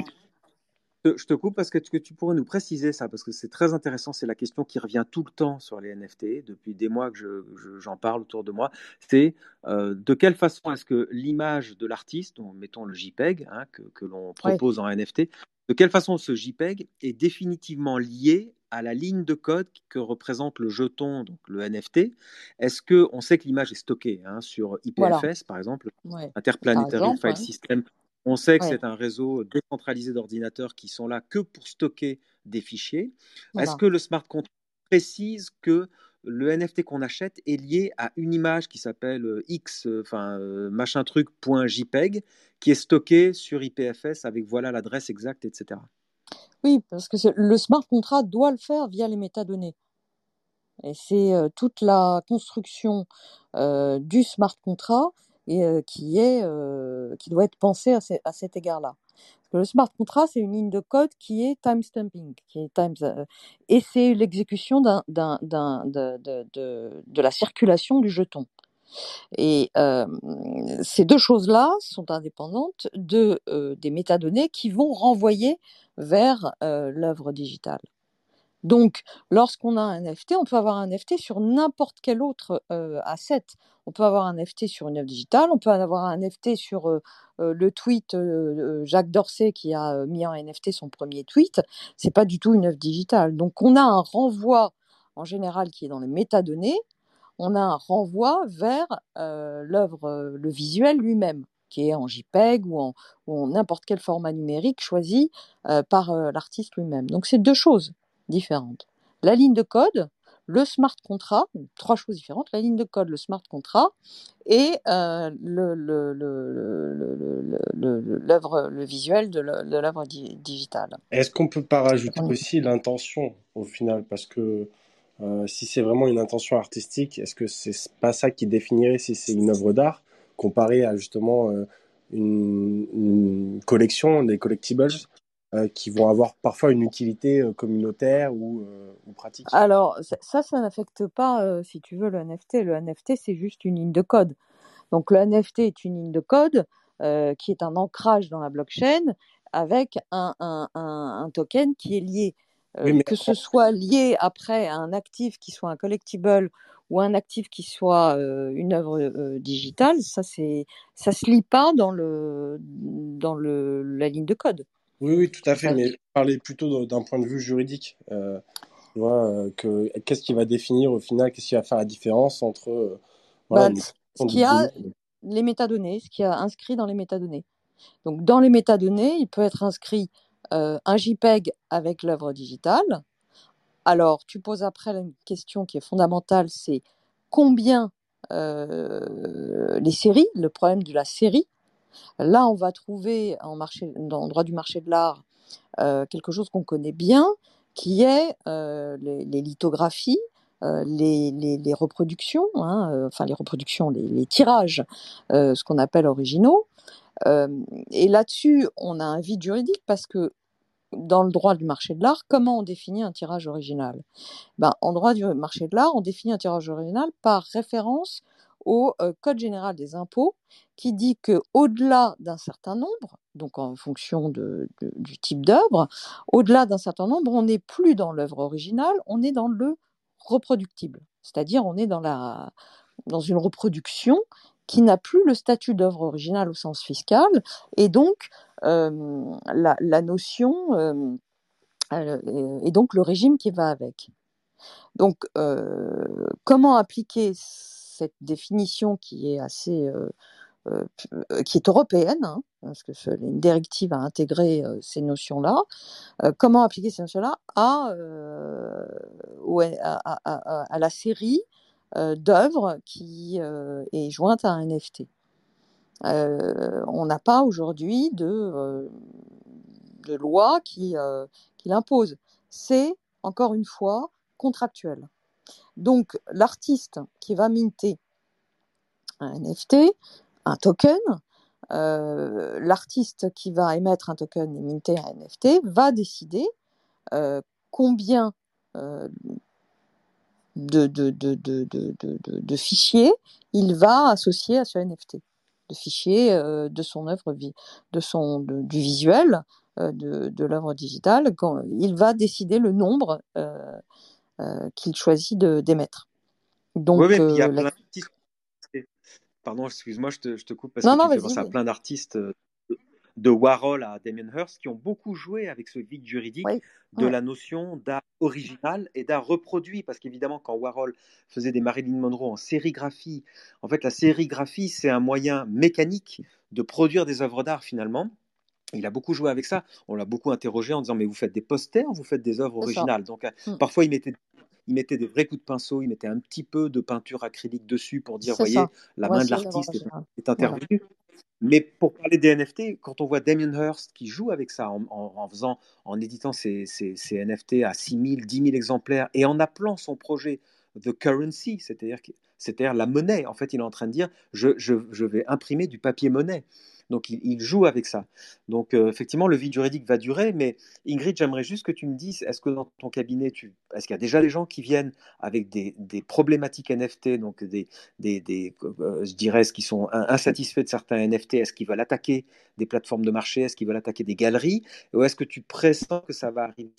je te coupe parce que, tu pourrais nous préciser ça, parce que c'est très intéressant. C'est la question qui revient tout le temps sur les NFT, depuis des mois que j'en parle autour de moi. C'est euh, de quelle façon est-ce que l'image de l'artiste, mettons le JPEG, hein, que, l'on propose en NFT, de quelle façon ce JPEG est définitivement lié à la ligne de code que représente le jeton, donc le NFT. Est-ce que on sait que l'image est stockée hein, sur IPFS, par exemple, Interplanetary File System on sait que c'est un réseau décentralisé d'ordinateurs qui sont là que pour stocker des fichiers. Est-ce que le smart contract précise que le NFT qu'on achète est lié à une image qui s'appelle euh, X, euh, enfin euh, machin truc .jpeg, qui est stocké sur IPFS avec voilà l'adresse exacte, etc. Oui, parce que le smart contract doit le faire via les métadonnées. Et c'est toute la construction du smart contract et qui est qui doit être pensé à, à cet égard-là. Le smart contract, c'est une ligne de code qui est timestamping, qui est times, et c'est l'exécution d'un, d'un, d'un, de, de, de, de, la circulation du jeton. Et euh, ces deux choses-là sont indépendantes de, euh, des métadonnées qui vont renvoyer vers euh, l'œuvre digitale. Donc, lorsqu'on a un NFT, on peut avoir un NFT sur n'importe quel autre asset. On peut avoir un NFT sur une œuvre digitale, on peut avoir un NFT sur le tweet Jacques Dorsey qui a mis en NFT son premier tweet. C'est pas du tout une œuvre digitale. Donc, on a un renvoi en général qui est dans les métadonnées. On a un renvoi vers l'œuvre, le visuel lui-même qui est en JPEG ou en n'importe quel format numérique choisi par l'artiste lui-même. Donc c'est deux choses différentes. La ligne de code, le smart contract, trois choses différentes, la ligne de code, le smart contract et euh, le, le, le, visuel de l'œuvre digitale. Est-ce qu'on peut pas rajouter aussi l'intention au final? Parce que euh, si c'est vraiment une intention artistique, est-ce que c'est pas ça qui définirait si c'est une œuvre d'art comparé à justement euh, une, une, collection, des collectibles? Qui vont avoir parfois une utilité euh, communautaire ou, euh, ou, pratique Alors, ça, ça n'affecte pas, si tu veux, le NFT. Le NFT, c'est juste une ligne de code. Donc, le NFT est une ligne de code qui est un ancrage dans la blockchain avec un, un, un, token qui est lié. que ce soit lié après à un actif qui soit un collectible ou un actif qui soit une œuvre digitale, ça c'est ça se lie pas dans le dans le la ligne de code. Oui, oui, tout à fait, mais parler plutôt d'un point de vue juridique. Euh, euh, que, qu'est-ce qui va définir au final, qu'est-ce qui va faire la différence entre. Euh, bah, ce qui a les métadonnées, ce qui a inscrit dans les métadonnées. Donc, dans les métadonnées, il peut être inscrit un JPEG avec l'œuvre digitale. Alors, tu poses après une question qui est fondamentale c'est combien les séries, le problème de la série, Là, on va trouver dans le droit du marché de l'art euh, quelque chose qu'on connaît bien, qui est euh, les, lithographies, euh, les, reproductions, hein, enfin les reproductions, les, tirages, ce qu'on appelle originaux. et là-dessus, on a un vide juridique parce que dans le droit du marché de l'art, comment on définit un tirage original? Ben, En droit du marché de l'art, on définit un tirage original par référence au Code général des impôts qui dit que au-delà d'un certain nombre, donc en fonction du type d'œuvre, au-delà d'un certain nombre, on n'est plus dans l'œuvre originale, on est dans le reproductible, c'est-à-dire on est dans, une reproduction qui n'a plus le statut d'œuvre originale au sens fiscal, et donc la, la, notion et donc le régime qui va avec. Donc, comment appliquer cette définition qui est assez euh, euh, euh, qui est européenne, hein, parce que une directive a intégré ces notions-là. comment appliquer ces notions-là à, à, à, la série d'œuvres qui est jointe à un NFT on n'a pas aujourd'hui de, de loi qui, qui l'impose. C'est, encore une fois, contractuel. Donc, l'artiste qui va minter un NFT, un token, euh, l'artiste qui va émettre un token et minter un NFT va décider euh, combien euh, de, fichiers il va associer à ce NFT, de fichiers de son œuvre, de son, du visuel, de, l'œuvre digitale. Il va décider le nombre qu'il choisit d'émettre. Donc, oui, il y a plein Pardon, excuse-moi, je te, je te, coupe parce que tu fais penser à plein d'artistes euh, de Warhol à Damien Hirst qui ont beaucoup joué avec ce vide juridique de la notion d'art original et d'art reproduit. Parce qu'évidemment, quand Warhol faisait des Marilyn Monroe en sérigraphie, en fait, la sérigraphie, c'est un moyen mécanique de produire des œuvres d'art finalement. Il a beaucoup joué avec ça. On l'a beaucoup interrogé en disant Mais vous faites des posters, vous faites des œuvres originales. Donc, euh, mmh. parfois, il mettait il mettait des vrais coups de pinceau, il mettait un petit peu de peinture acrylique dessus pour dire, voyez, la main de l'artiste est, intervenue. Mais pour parler des NFT, quand on voit Damien Hirst qui joue avec ça, en, faisant, en éditant ses, NFT à 6 000, 10 000 exemplaires et en appelant son projet The Currency, c'est-à-dire la monnaie, en fait, il est en train de dire je, je vais imprimer du papier monnaie. Donc il, joue avec ça. Donc euh, effectivement, le vide juridique va durer, mais Ingrid, j'aimerais juste que tu me dises, est-ce que dans ton cabinet, est-ce qu'il y a déjà des gens qui viennent avec des, problématiques NFT, donc des, euh, je dirais, ce qui sont insatisfaits de certains NFT, est-ce qu'ils veulent attaquer des plateformes de marché, est-ce qu'ils veulent attaquer des galeries, ou est-ce que tu pressens que ça va arriver?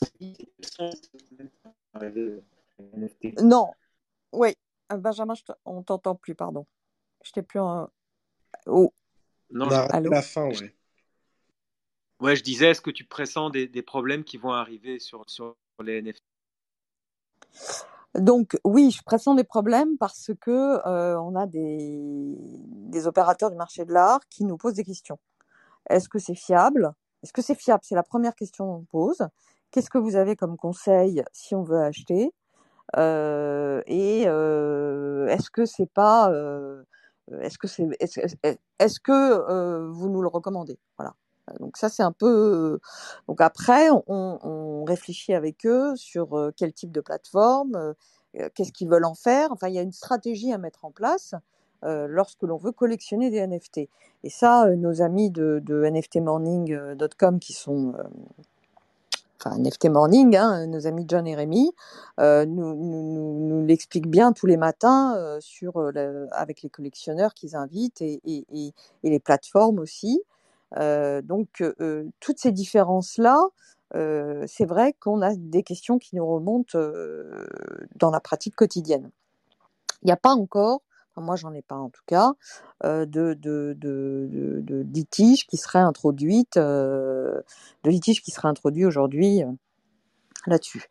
Non, oui, euh, Benjamin, on t'entend plus, pardon. Je t'ai plus en... Oh. Non, la fin, ouais. Ouais, je disais, est-ce que tu pressens des, des, problèmes qui vont arriver sur, sur les NFT donc oui, je pressens des problèmes parce que euh, on a des, des, opérateurs du marché de l'art qui nous posent des questions. Est-ce que c'est fiable? Est-ce que c'est fiable? C'est la première question qu'on pose. Qu'est-ce que vous avez comme conseil si on veut acheter? Euh, Et euh, est-ce que c'est pas est-ce que c'est est-ce que vous nous le recommandez? Voilà. Donc ça c'est un peu. Donc après on, réfléchit avec eux sur quel type de plateforme, qu'est-ce qu'ils veulent en faire. Enfin il y a une stratégie à mettre en place lorsque l'on veut collectionner des NFT. Et ça nos amis de, de nftmorning.com qui sont enfin NFT Morning, hein, nos amis John et Rémi, euh, nous, l'expliquent bien tous les matins euh, sur, euh, avec les collectionneurs qu'ils invitent et, les plateformes aussi. donc, toutes ces différences-là, c'est vrai qu'on a des questions qui nous remontent dans la pratique quotidienne. Il n'y a pas encore moi j'en ai pas en tout cas, de, de, litiges qui seraient introduites, de qui introduits aujourd'hui là-dessus.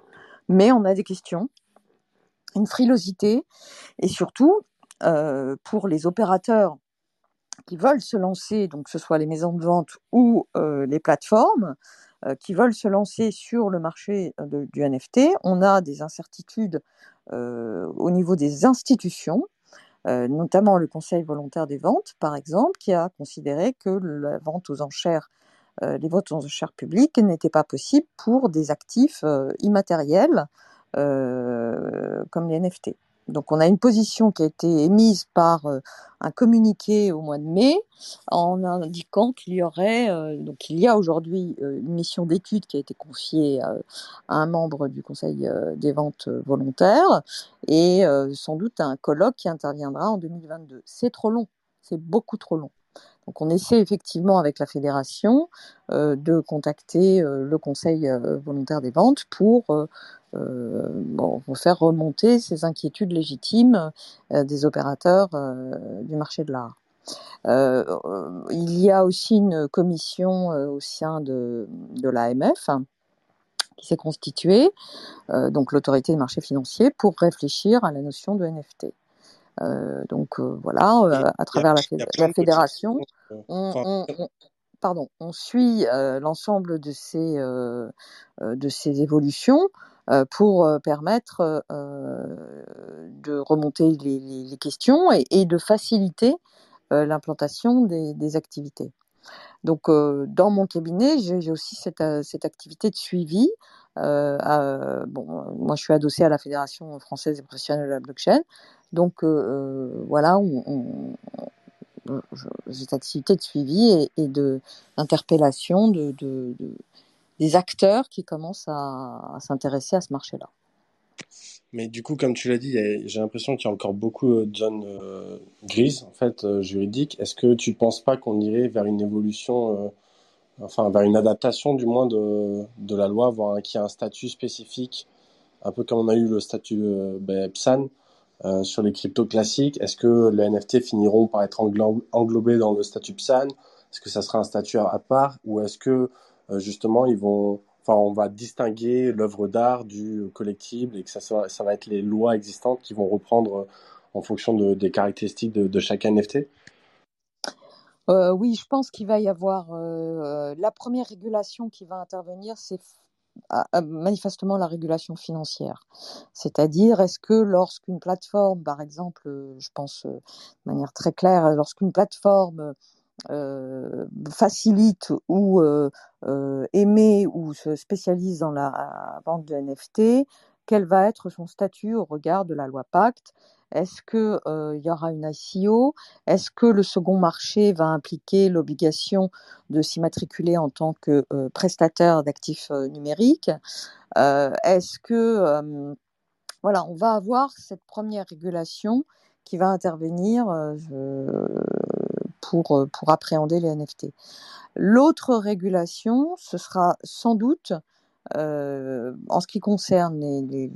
Mais on a des questions, une frilosité, et surtout pour les opérateurs qui veulent se lancer, donc que ce soit les maisons de vente ou les plateformes, qui veulent se lancer sur le marché du NFT, on a des incertitudes au niveau des institutions notamment le Conseil volontaire des ventes, par exemple, qui a considéré que la vente aux enchères, euh, les ventes aux enchères publiques n'étaient pas possibles pour des actifs euh, immatériels comme les NFT. Donc on a une position qui a été émise par euh, un communiqué au mois de mai en indiquant qu'il y aurait, euh, donc il y a aujourd'hui euh, une mission d'étude qui a été confiée à un membre du Conseil des ventes volontaires et sans doute un colloque qui interviendra en 2022. C'est trop long, c'est beaucoup trop long. Donc on essaie effectivement avec la fédération de contacter le Conseil volontaire des ventes pour bon, faire remonter ces inquiétudes légitimes euh, des opérateurs euh, du marché de l'art. il y a aussi une commission au sein de, de l'AMF qui s'est constituée, donc l'autorité des marchés financiers, pour réfléchir à la notion de NFT. donc voilà, à travers la, fédération, on, pardon, on suit l'ensemble de ces, de ces évolutions euh, pour euh, permettre euh, de remonter les, questions et, de faciliter l'implantation des, activités. Donc, dans mon cabinet, j'ai aussi cette, activité de suivi. bon, moi, je suis adossée à la Fédération française des professionnels de la blockchain. Donc, voilà, on, cette activité de suivi et, de d'interpellation de, des acteurs qui commencent à, s'intéresser à ce marché-là. Mais du coup, comme tu l'as dit, j'ai l'impression qu'il y a encore beaucoup de zones euh, grises, en fait, euh, juridiques. Est-ce que tu ne penses pas qu'on irait vers une évolution, euh, enfin, vers une adaptation du moins de, la loi, voire qu'il y ait un statut spécifique, un peu comme on a eu le statut ben, PSAN, euh, sur les cryptos classiques, est-ce que les NFT finiront par être englobés dans le statut PSAN Est-ce que ça sera un statut à part? Ou est-ce que euh, justement ils vont, enfin, on va distinguer l'œuvre d'art du collectible et que ça, ça va être les lois existantes qui vont reprendre euh, en fonction de, des caractéristiques de, chaque NFT oui, je pense qu'il va y avoir la première régulation qui va intervenir, c'est manifestement la régulation financière. C'est-à-dire, est-ce que lorsqu'une plateforme, par exemple, euh, je pense euh, de manière très claire, lorsqu'une plateforme euh, facilite ou émet ou se spécialise dans la vente de NFT, quel va être son statut au regard de la loi Pacte? Est-ce qu'il euh, y aura une ICO Est-ce que le second marché va impliquer l'obligation de s'immatriculer en tant que euh, prestataire d'actifs euh, numériques? Est-ce que voilà, on va avoir cette première régulation qui va intervenir pour, pour appréhender les NFT. L'autre régulation, ce sera sans doute euh, en ce qui concerne les,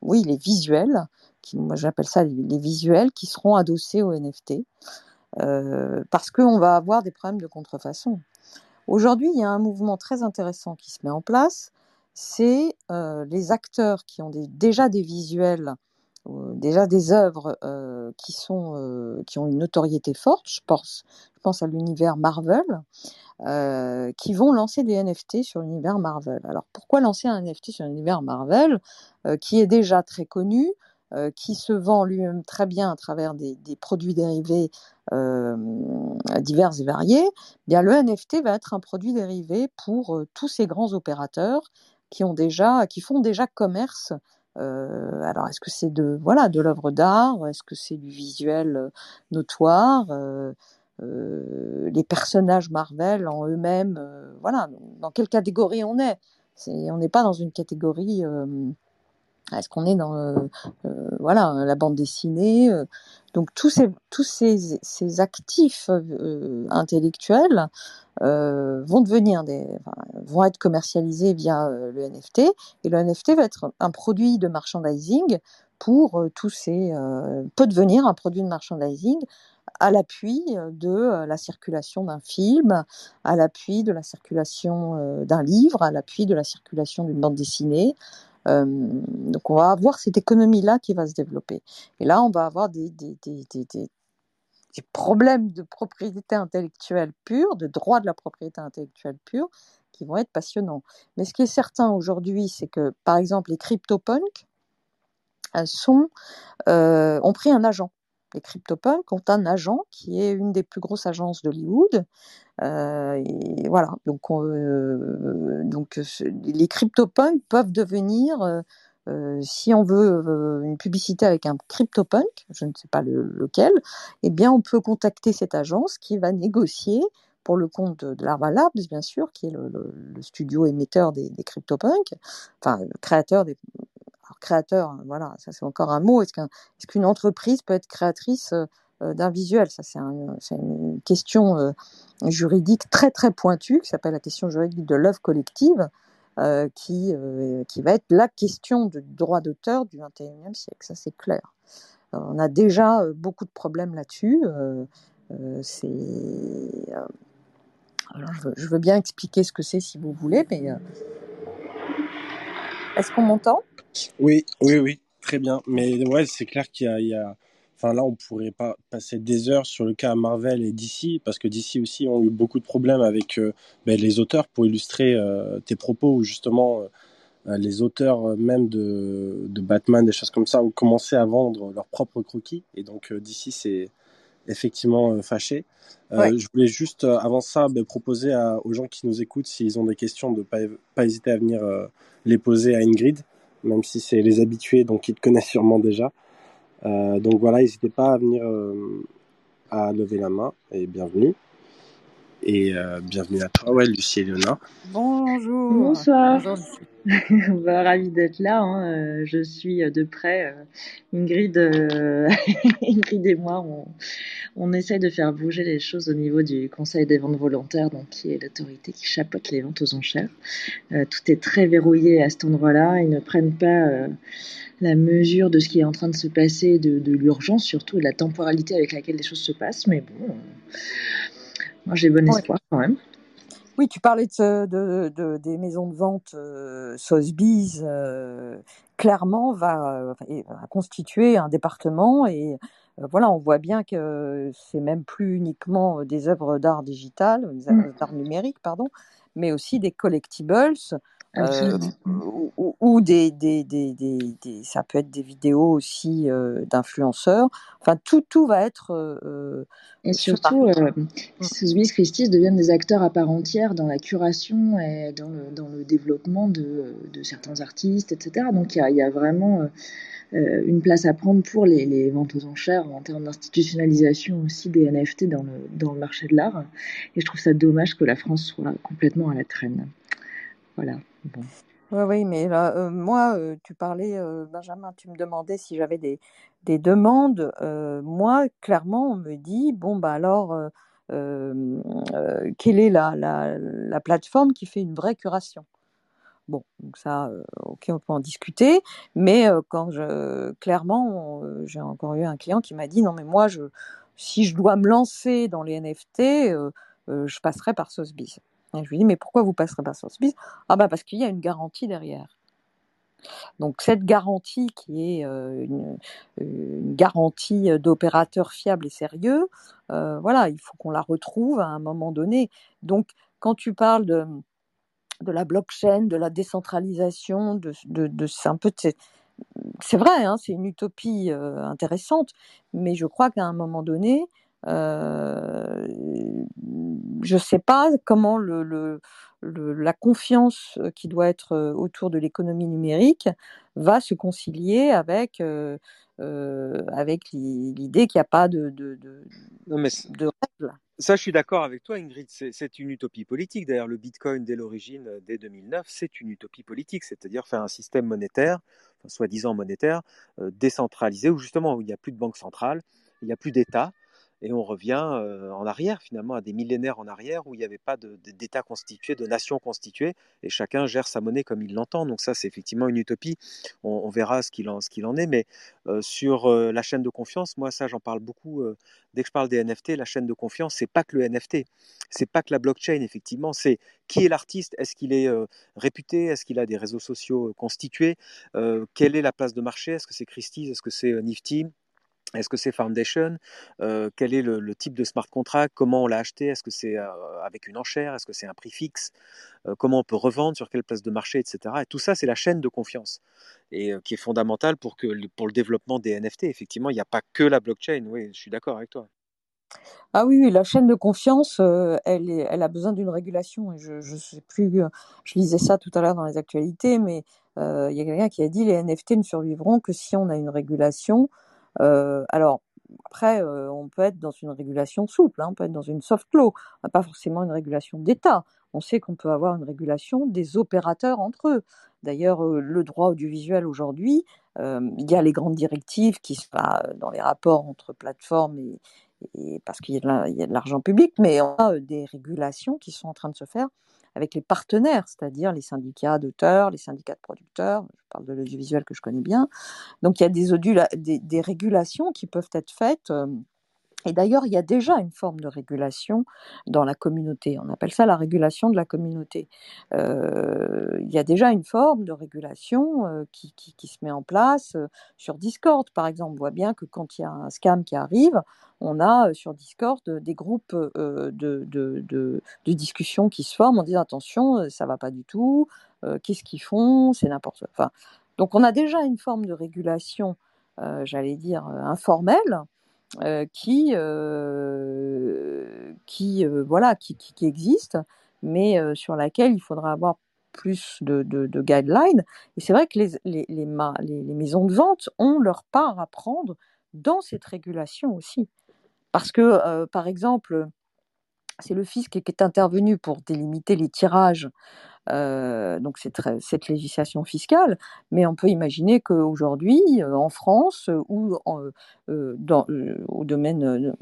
oui, les visuels, qui, moi j'appelle ça les, visuels, qui seront adossés au NFT, euh, parce qu'on va avoir des problèmes de contrefaçon. Aujourd'hui, il y a un mouvement très intéressant qui se met en place, c'est euh, les acteurs qui ont déjà des visuels, déjà des œuvres qui, sont, qui ont une notoriété forte, je pense, je pense à l'univers Marvel, euh, qui vont lancer des NFT sur l'univers Marvel. Alors pourquoi lancer un NFT sur l'univers Marvel euh, qui est déjà très connu, euh, qui se vend lui-même très bien à travers des, produits dérivés divers et variés, eh bien le NFT va être un produit dérivé pour tous ces grands opérateurs qui ont déjà, qui font déjà commerce alors est-ce que c'est de voilà de l'œuvre d'art, est-ce que c'est du visuel notoire euh, les personnages Marvel en eux-mêmes, euh, voilà, dans quelle catégorie on est? on n'est pas dans une catégorie. Euh, est-ce qu'on est dans voilà la bande dessinée Donc tous ces tous ces actifs intellectuels vont devenir des vont être commercialisés via le NFT et le NFT va être un produit de merchandising pour tous ces peut devenir un produit de merchandising à l'appui de la circulation d'un film, à l'appui de la circulation d'un livre, à l'appui de la circulation d'une bande dessinée. Donc on va avoir cette économie-là qui va se développer. Et là, on va avoir des, des, des, des, problèmes de propriété intellectuelle pure, de droit de la propriété intellectuelle pure, qui vont être passionnants. Mais ce qui est certain aujourd'hui, c'est que, par exemple, les CryptoPunks sont, ont pris un agent les CryptoPunks ont un agent qui est une des plus grosses agences d'Hollywood. Euh, voilà, donc, euh, donc les CryptoPunks peuvent devenir, euh, si on veut une publicité avec un CryptoPunk, je ne sais pas lequel, eh bien on peut contacter cette agence qui va négocier pour le compte de, Larva Labs, bien sûr, qui est le, studio émetteur des, des CryptoPunks, enfin créateur des, créateur, hein, voilà, ça c'est encore un mot. Est-ce qu'une entreprise peut être créatrice euh, euh, d'un visuel? Ça c'est une question euh, juridique très très pointue qui s'appelle la question juridique de l'œuvre collective. qui, qui va être la question du droit d'auteur du XXIe siècle, ça c'est clair. On a déjà beaucoup de problèmes là-dessus. c'est je veux, je veux, bien expliquer ce que c'est si vous voulez, mais est-ce qu'on m'entend? Oui, oui, oui, très bien. Mais ouais, c'est clair qu'il y a, Enfin, là, on pourrait pas passer des heures sur le cas Marvel et DC, parce que DC aussi ont eu beaucoup de problèmes avec euh, ben, les auteurs pour illustrer euh, tes propos, où justement, les auteurs même de, Batman, des choses comme ça, ont commencé à vendre leurs propres croquis. Et donc d'ici, c'est effectivement fâché. Je voulais juste, avant ça, ben, proposer aux gens qui nous écoutent, s'ils ont des questions, de ne pas, pas, hésiter à venir les poser à Ingrid, même si c'est les habitués, donc ils te connaissent sûrement déjà. donc voilà, n'hésitez pas à venir à lever la main et bienvenue. Et euh, bienvenue à toi, ouais, Lucie et Léonard. Bonjour. Bonsoir. bah, ravi d'être là. Hein. Euh, je suis de près. Euh, Ingrid, Ingrid et moi, on, on essaie de faire bouger les choses au niveau du Conseil des ventes volontaires, donc qui est l'autorité qui chapeaute les ventes aux enchères. tout est très verrouillé à cet endroit-là. Ils ne prennent pas la mesure de ce qui est en train de se passer, de, de l'urgence surtout, et de la temporalité avec laquelle les choses se passent. Mais bon moi, j'ai bon espoir quand même. Oui, tu parlais de, des maisons de vente euh, Sotheby's. Euh, clairement, va, constituer un département et euh, voilà, on voit bien que c'est même plus uniquement des œuvres d'art digital, mmh. d'art numérique, pardon, mais aussi des collectibles euh, ou, des, des, des, des, ça peut être des vidéos aussi euh, d'influenceurs. Enfin, tout, tout va être. Euh, et surtout, euh, Sotheby's Christie's deviennent des acteurs à part entière dans la curation et dans le, dans le développement de, de certains artistes, etc. Donc, il y a, y a, vraiment une place à prendre pour les, les, ventes aux enchères en termes d'institutionnalisation aussi des NFT dans le, dans le marché de l'art. Et je trouve ça dommage que la France soit complètement à la traîne. Voilà. Oui, mais là, euh, moi, euh, tu parlais, euh, Benjamin, tu me demandais si j'avais des, des demandes. moi, clairement, on me dit, bon, bah alors, quelle est la plateforme qui fait une vraie curation? Bon, donc ça, ok, on peut en discuter, mais quand je, clairement, j'ai encore eu un client qui m'a dit, non, mais moi, je, si je dois me lancer dans les NFT, je passerai par Sotheby's. Je lui dis, mais pourquoi vous passerez par Sotheby's Ah bah parce qu'il y a une garantie derrière. Donc cette garantie qui est euh, une, garantie d'opérateur fiable et sérieux, euh, voilà, il faut qu'on la retrouve à un moment donné. Donc quand tu parles de, la blockchain, de la décentralisation, de, de, c'est vrai, hein, c'est une utopie euh, intéressante, mais je crois qu'à un moment donné, euh, je ne sais pas comment le, le, la confiance qui doit être euh, autour de l'économie numérique va se concilier avec, euh, euh avec l'idée qu'il n'y a pas de, de, de, non mais de règles. Ça, je suis d'accord avec toi, Ingrid. C'est une utopie politique. D'ailleurs, le Bitcoin, dès l'origine, dès 2009, c'est une utopie politique, c'est-à-dire faire un système monétaire, enfin, soi-disant monétaire, décentralisé, où justement, où il n'y a plus de banque centrale, il n'y a plus d'État, et on revient en arrière finalement à des millénaires en arrière où il n'y avait pas d'État constitué, de nation constituée, et chacun gère sa monnaie comme il l'entend. Donc ça, c'est effectivement une utopie. On, verra ce qu'il en, est. Mais sur la chaîne de confiance, moi ça, j'en parle beaucoup. dès que je parle des NFT, la chaîne de confiance, c'est pas que le NFT, c'est pas que la blockchain. Effectivement, c'est qui est l'artiste. Est-ce qu'il est, réputé Est-ce qu'il a des réseaux sociaux constitués Quelle est la place de marché Est-ce que c'est Christie's Est-ce que c'est Nifty? Est-ce que c'est Foundation? Euh, Quel est le, type de smart contract? Comment on l'a acheté? Est-ce que c'est euh, avec une enchère? Est-ce que c'est un prix fixe? Euh, Comment on peut revendre? Sur quelle place de marché, etc. Et tout ça, c'est la chaîne de confiance et qui est fondamentale pour, que, pour le développement des NFT. Effectivement, il n'y a pas que la blockchain. Oui, je suis d'accord avec toi. Ah oui, la chaîne de confiance, elle, a besoin d'une régulation. Je, je sais plus, je lisais ça tout à l'heure dans les actualités, mais il y a quelqu'un qui a dit les NFT ne survivront que si on a une régulation. Euh, alors, après, euh, on peut être dans une régulation souple, hein, on peut être dans une soft law, pas forcément une régulation d'État. On sait qu'on peut avoir une régulation des opérateurs entre eux. D'ailleurs, euh, le droit audiovisuel aujourd'hui, il y a les grandes directives qui sont dans les rapports entre plateformes et, parce qu'il y a de l'argent public, mais on a des régulations qui sont en train de se faire avec les partenaires, c'est-à-dire les syndicats d'auteurs, les syndicats de producteurs, je parle de l'audiovisuel que je connais bien. Donc il y a des, des, des, régulations qui peuvent être faites. Et d'ailleurs, il y a déjà une forme de régulation dans la communauté. On appelle ça la régulation de la communauté. Euh, il y a déjà une forme de régulation euh, qui, se met en place euh, sur Discord, par exemple. On voit bien que quand il y a un scam qui arrive, on a sur Discord des groupes de, de, discussion qui se forment en disant attention, ça va pas du tout, qu'est-ce qu'ils font, c'est n'importe quoi. Donc on a déjà une forme de régulation, j'allais dire, informelle qui, euh, qui, euh, voilà, qui, qui, existe, mais sur laquelle il faudra avoir plus de, de, de guidelines. Et c'est vrai que les, les, maisons de vente ont leur part à prendre dans cette régulation aussi. Parce que, par exemple, c'est le fisc qui est intervenu pour délimiter les tirages euh, donc cette législation fiscale, mais on peut imaginer qu'aujourd'hui, euh, en France ou euh, dans, au domaine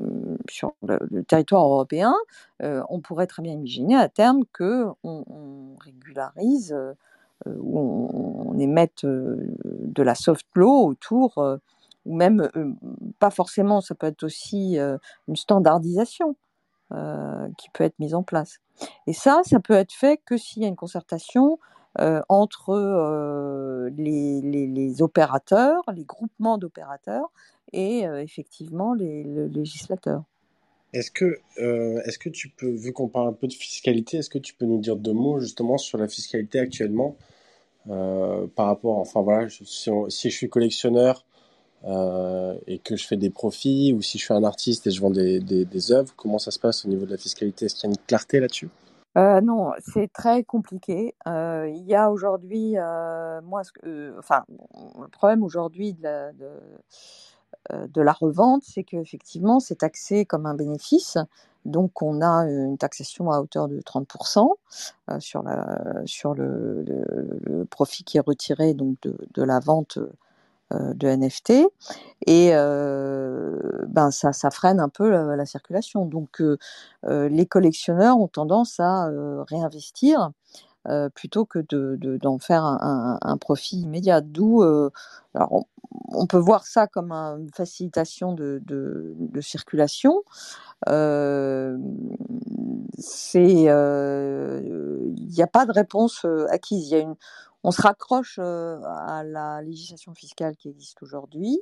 sur le, territoire européen, on pourrait très bien imaginer à terme que on, régularise ou on, émette de la soft law autour ou même pas forcément, ça peut être aussi une standardisation qui peut être mise en place. Et ça, ça peut être fait que s'il y a une concertation euh, entre euh, les, opérateurs, les groupements d'opérateurs et effectivement les, législateurs. Est-ce que, est-ce que tu peux, vu qu'on parle un peu de fiscalité, est-ce que tu peux nous dire deux mots justement sur la fiscalité actuellement par rapport, enfin voilà, si, je suis collectionneur euh, et que je fais des profits, ou si je suis un artiste et je vends des, œuvres, comment ça se passe au niveau de la fiscalité? Est-ce qu'il y a une clarté là-dessus? Euh, non, c'est très compliqué. Euh, il y a aujourd'hui, moi, enfin, le problème aujourd'hui de la, revente, c'est qu'effectivement, c'est taxé comme un bénéfice. Donc, on a une taxation à hauteur de 30% sur, sur le, profit qui est retiré donc de, la vente de NFT et euh, ben ça, ça freine un peu la, circulation. Donc euh, les collectionneurs ont tendance à réinvestir plutôt que de, d'en faire un, profit immédiat. D'où, alors on, peut voir ça comme une facilitation de, circulation. Euh, il n'y a pas de réponse acquise. Il y a une, on se raccroche à la législation fiscale qui existe aujourd'hui,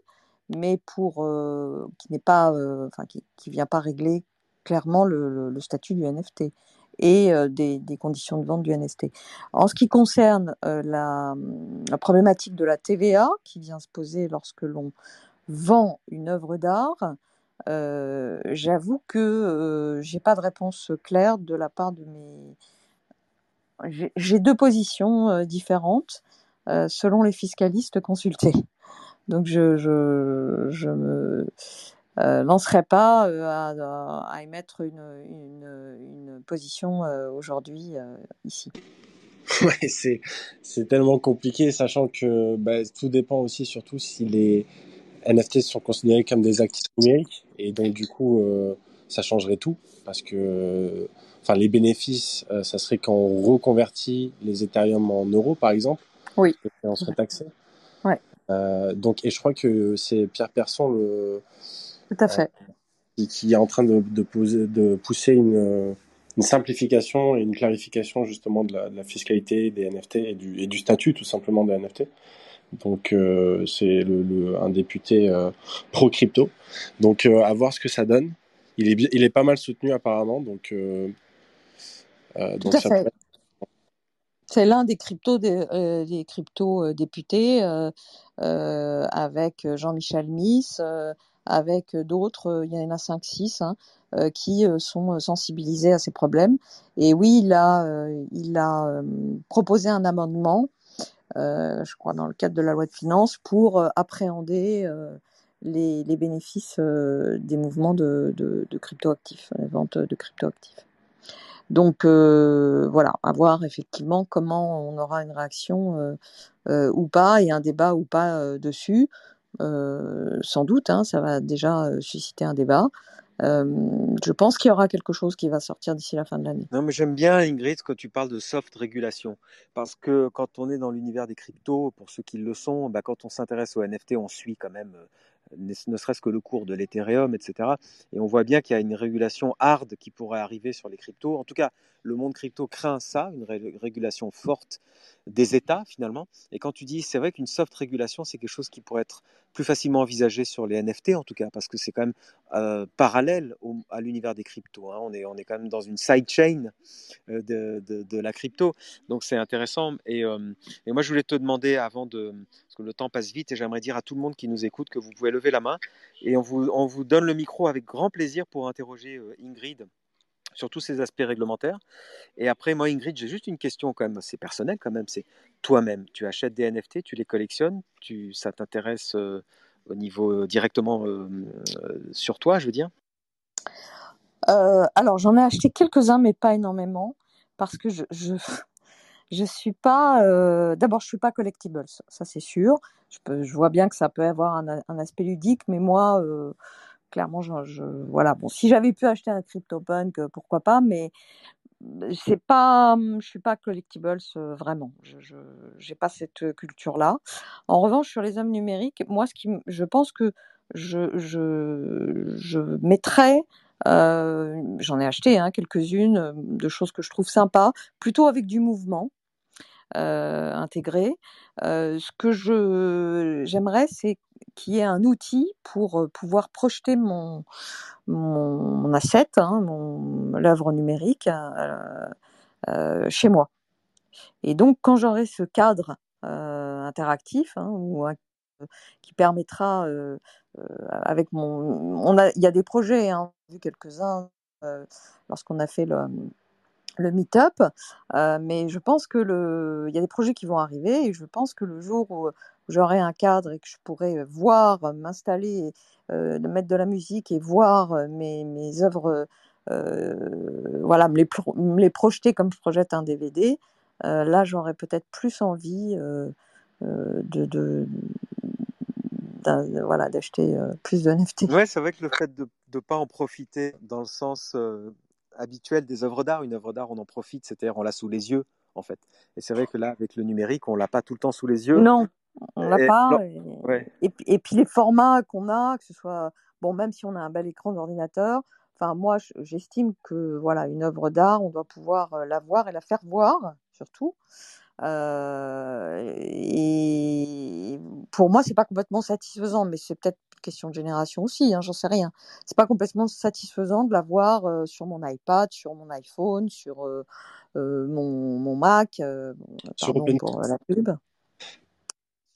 mais qui n'est pas, enfin qui, qui, vient pas régler clairement le, statut du NFT et des, conditions de vente du NFT. En ce qui concerne la, problématique de la TVA qui vient se poser lorsque l'on vend une œuvre d'art, j'avoue que j'ai pas de réponse claire de la part de mes j'ai deux positions euh, différentes euh, selon les fiscalistes consultés. Donc je je, je me euh, lancerai pas à, émettre une, une, position aujourd'hui ici. Ouais, c'est c'est tellement compliqué, sachant que bah, tout dépend aussi surtout si les NFT sont considérés comme des actifs numériques et donc du coup ça changerait tout parce que enfin les bénéfices, euh, ça serait quand on reconvertit les Ethereum en euros, par exemple. Oui. Et on serait taxé. Ouais. Euh, donc, et je crois que c'est Pierre Persson, le, Tout à fait. Euh, qui est en train de, de, poser, de pousser une, une, simplification et une clarification justement de la, de la fiscalité des NFT et du, et du, statut tout simplement des NFT. Donc euh, c'est le, le, un député euh, pro crypto. Donc euh, à voir ce que ça donne. Il est, il est pas mal soutenu apparemment. Donc euh, Tout à fait. C'est l'un des crypto, des, euh, des euh, députés avec Jean-Michel Miss, avec d'autres, il y en a 5-6, hein, qui sont sensibilisés à ces problèmes. Et oui, il a, il a proposé un amendement, je crois dans le cadre de la loi de finances, pour appréhender les, les, bénéfices des mouvements de, de, de crypto-actifs, la vente de crypto-actifs. Donc euh, voilà, à voir effectivement comment on aura une réaction euh, euh, ou pas et un débat ou pas dessus. sans doute, hein, ça va déjà susciter un débat. je pense qu'il y aura quelque chose qui va sortir d'ici la fin de l'année. Non, mais j'aime bien, Ingrid, quand tu parles de soft régulation. Parce que quand on est dans l'univers des cryptos, pour ceux qui le sont, bah, quand on s'intéresse aux NFT, on suit quand même ne serait-ce que le cours de l'Ethereum, etc. Et on voit bien qu'il y a une régulation hard qui pourrait arriver sur les cryptos. En tout cas, le monde crypto craint ça, une régulation forte des États finalement. Et quand tu dis, c'est vrai qu'une soft régulation, c'est quelque chose qui pourrait être plus facilement envisagé sur les NFT en tout cas, parce que c'est quand même euh, parallèle à l'univers des cryptos. Hein. On, est, on est quand même dans une sidechain euh, de, la crypto, donc c'est intéressant. Et, euh, et, moi, je voulais te demander avant de, parce que le temps passe vite, et j'aimerais dire à tout le monde qui nous écoute que vous pouvez la main, et on vous, on vous donne le micro avec grand plaisir pour interroger Ingrid sur tous ces aspects réglementaires. Et après, moi, Ingrid, j'ai juste une question quand même, c'est personnel quand même, c'est toi-même, tu achètes des NFT, tu les collectionnes, tu, ça t'intéresse euh, au niveau euh, directement euh, sur toi, je veux dire? Alors, j'en ai acheté quelques-uns, mais pas énormément, parce que je, suis pas. D'abord, je suis pas collectible, ça, c'est sûr. Je, peux, je vois bien que ça peut avoir un, un aspect ludique, mais moi clairement, je, voilà. Bon, si j'avais pu acheter un CryptoPunk, euh, pourquoi pas, mais c'est pas, je suis pas collectibles euh, vraiment. Je, n'ai pas cette culture-là. En revanche, sur les hommes numériques, moi, ce qui, je pense que je, je, je mettrais euh, j'en ai acheté hein, quelques-unes de choses que je trouve sympas, plutôt avec du mouvement intégré. ce que je j'aimerais, c'est qui est un outil pour pouvoir projeter mon, mon, asset, hein, mon, l'œuvre numérique, euh, chez moi. Et donc, quand j'aurai ce cadre euh, interactif, hein, ou, qui permettra, euh, avec mon, on a, il y a des projets, hein, vu quelques-uns lorsqu'on a fait le, le meet-up, mais je pense que le, il y a des projets qui vont arriver et je pense que le jour où j'aurai un cadre et que je pourrai voir, m'installer, euh, mettre de la musique et voir mes, mes œuvres, voilà, me les, les, projeter comme je projette un DVD, là j'aurais peut-être plus envie de, voilà, d'acheter plus de NFT. Ouais, c'est vrai que le fait de ne pas en profiter dans le sens habituel des œuvres d'art, une œuvre d'art, on en profite, c'est-à-dire on l'a sous les yeux, en fait. Et c'est vrai que là, avec le numérique, on l'a pas tout le temps sous les yeux. Non, on l'a pas. Et, et, puis les formats qu'on a, que ce soit bon, même si on a un bel écran d'ordinateur. Enfin, moi, j'estime que voilà, une œuvre d'art, on doit pouvoir euh, la voir et la faire voir, surtout. Euh, et pour moi, c'est pas complètement satisfaisant, mais c'est peut-être question de génération aussi, hein, j'en sais rien. C'est pas complètement satisfaisant de la voir euh, sur mon iPad, sur mon iPhone, sur mon, mon, Mac, sur pardon pour la pub.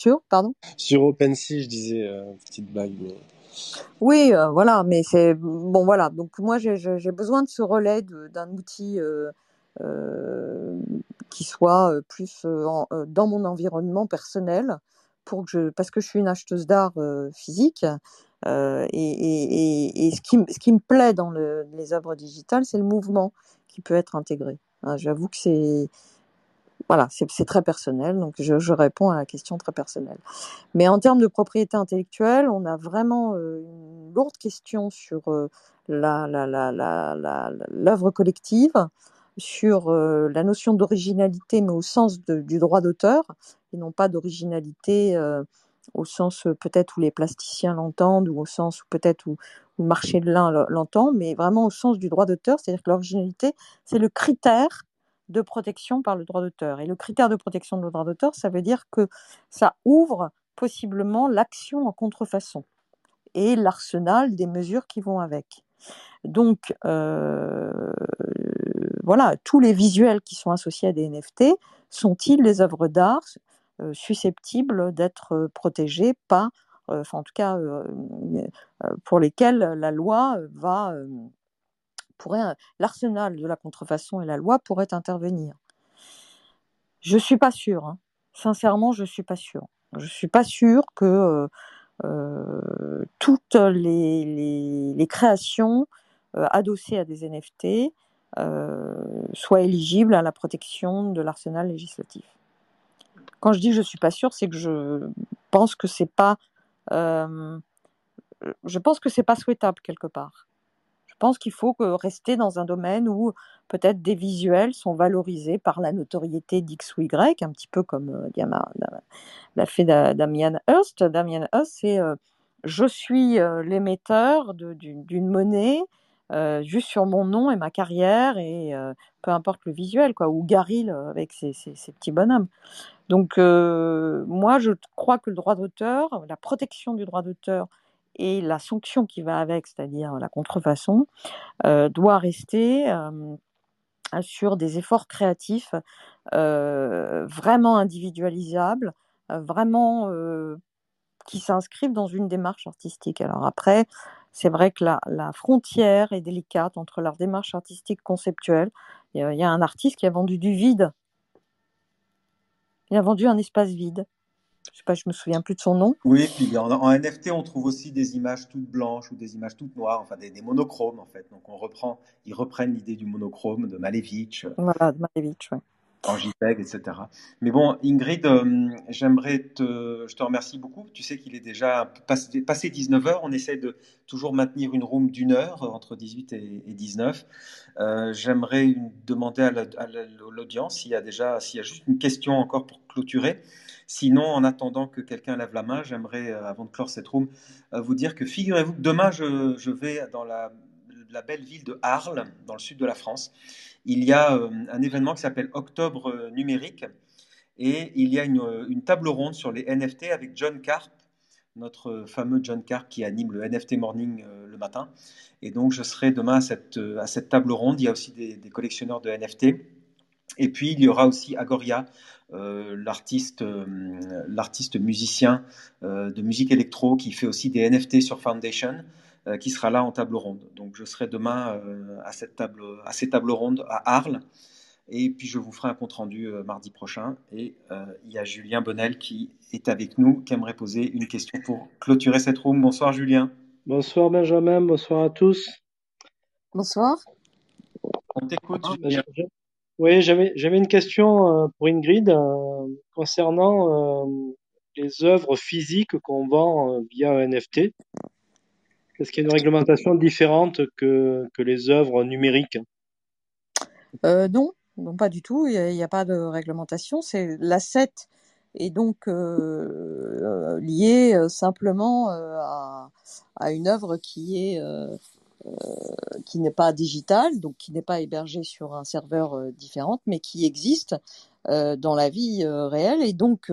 Sur, pardon? Sur OpenSea, je disais, euh, petite blague. Oui, euh, voilà, mais c'est bon, voilà. Donc moi, j'ai besoin de ce relais d'un outil euh, qui soit plus dans mon environnement personnel, pour que je, parce que je suis une acheteuse d'art physique. Et, et, et, ce, qui, ce qui me plaît dans le, les œuvres digitales, c'est le mouvement qui peut être intégré. Hein, j'avoue que c'est voilà, c'est très personnel, donc je, réponds à la question très personnelle. Mais en termes de propriété intellectuelle, on a vraiment euh, une lourde question sur euh, l'œuvre collective, sur euh, la notion d'originalité, mais au sens du droit d'auteur, et non pas d'originalité au sens peut-être où les plasticiens l'entendent, ou au sens peut-être où, le marché de l'un l'entend, mais vraiment au sens du droit d'auteur, c'est-à-dire que l'originalité, c'est le critère de protection par le droit d'auteur. Et le critère de protection de le droit d'auteur, ça veut dire que ça ouvre possiblement l'action en contrefaçon et l'arsenal des mesures qui vont avec. Donc, euh, voilà, tous les visuels qui sont associés à des NFT sont-ils des œuvres d'art euh, susceptibles d'être protégées par, euh, enfin en tout cas pour lesquelles la loi va l'arsenal de la contrefaçon et la loi pourraient intervenir? Je suis pas sûre. Hein. Sincèrement, je suis pas sûre. Je suis pas sûre que euh, euh, toutes les, créations euh, adossées à des NFT soient éligibles à la protection de l'arsenal législatif. Quand je dis je suis pas sûre, c'est que je pense que c'est pas, je pense que c'est pas souhaitable quelque part. Je pense qu'il faut rester dans un domaine où peut-être des visuels sont valorisés par la notoriété d'X ou Y, un petit peu comme euh, l'a fait Damien Hirst. Damien Hirst, c'est euh, je suis l'émetteur d'une monnaie juste sur mon nom et ma carrière et peu importe le visuel, quoi, ou Garil avec ses, petits bonhommes. Donc, moi, je crois que le droit d'auteur, la protection du droit d'auteur et la sanction qui va avec, c'est-à-dire la contrefaçon, doit rester sur des efforts créatifs vraiment individualisables, vraiment qui s'inscrivent dans une démarche artistique. Alors après, c'est vrai que la, frontière est délicate entre leur démarche artistique conceptuelle. Il y, a, un artiste qui a vendu du vide. Il a vendu un espace vide. Je sais pas, je me souviens plus de son nom. Oui, puis en, NFT, on trouve aussi des images toutes blanches ou des images toutes noires, enfin des, monochromes en fait. Donc on reprend, ils reprennent l'idée du monochrome de Malevich. Voilà, de Malevich, oui en JPEG, etc. Mais bon, Ingrid, euh, j'aimerais te, je te remercie beaucoup. Tu sais qu'il est déjà passé, passé 19 heures. On essaie de toujours maintenir une room d'une heure entre 18 et, 19. Euh, j'aimerais demander à l'audience s'il y a déjà, s'il y a juste une question encore pour clôturer. Sinon, en attendant que quelqu'un lève la main, j'aimerais, euh, avant de clore cette room, vous dire que figurez-vous que demain, je, vais dans la belle ville de Arles, dans le sud de la France il y a euh, un événement qui s'appelle Octobre euh, numérique et il y a euh, une, table ronde sur les NFT avec John Carp, notre fameux John Carp qui anime le NFT Morning le matin. Et donc je serai demain à cette, table ronde. Il y a aussi des, collectionneurs de NFT. Et puis il y aura aussi Agoria, l'artiste musicien de musique électro qui fait aussi des NFT sur Foundation. Euh, qui sera là en table ronde. Donc je serai demain euh, à, cette table, à ces tables rondes à Arles. Et puis je vous ferai un compte rendu euh, mardi prochain. Et il y a Julien Bonnel qui est avec nous, qui aimerait poser une question pour clôturer cette room. Bonsoir Julien. Bonsoir Benjamin, bonsoir à tous. Bonsoir. On t'écoute ah, Julien. Oui, j'avais une question pour Ingrid concernant les œuvres physiques qu'on vend via NFT. Est-ce qu'il y a une réglementation différente que, que les œuvres numériques? Euh, non, non, pas du tout. Il n'y a, pas de réglementation. C'est l'asset est donc euh, lié euh, simplement à, à, une œuvre qui est qui n'est pas digitale, donc qui n'est pas hébergée sur un serveur différent, mais qui existe dans la vie réelle. Et donc,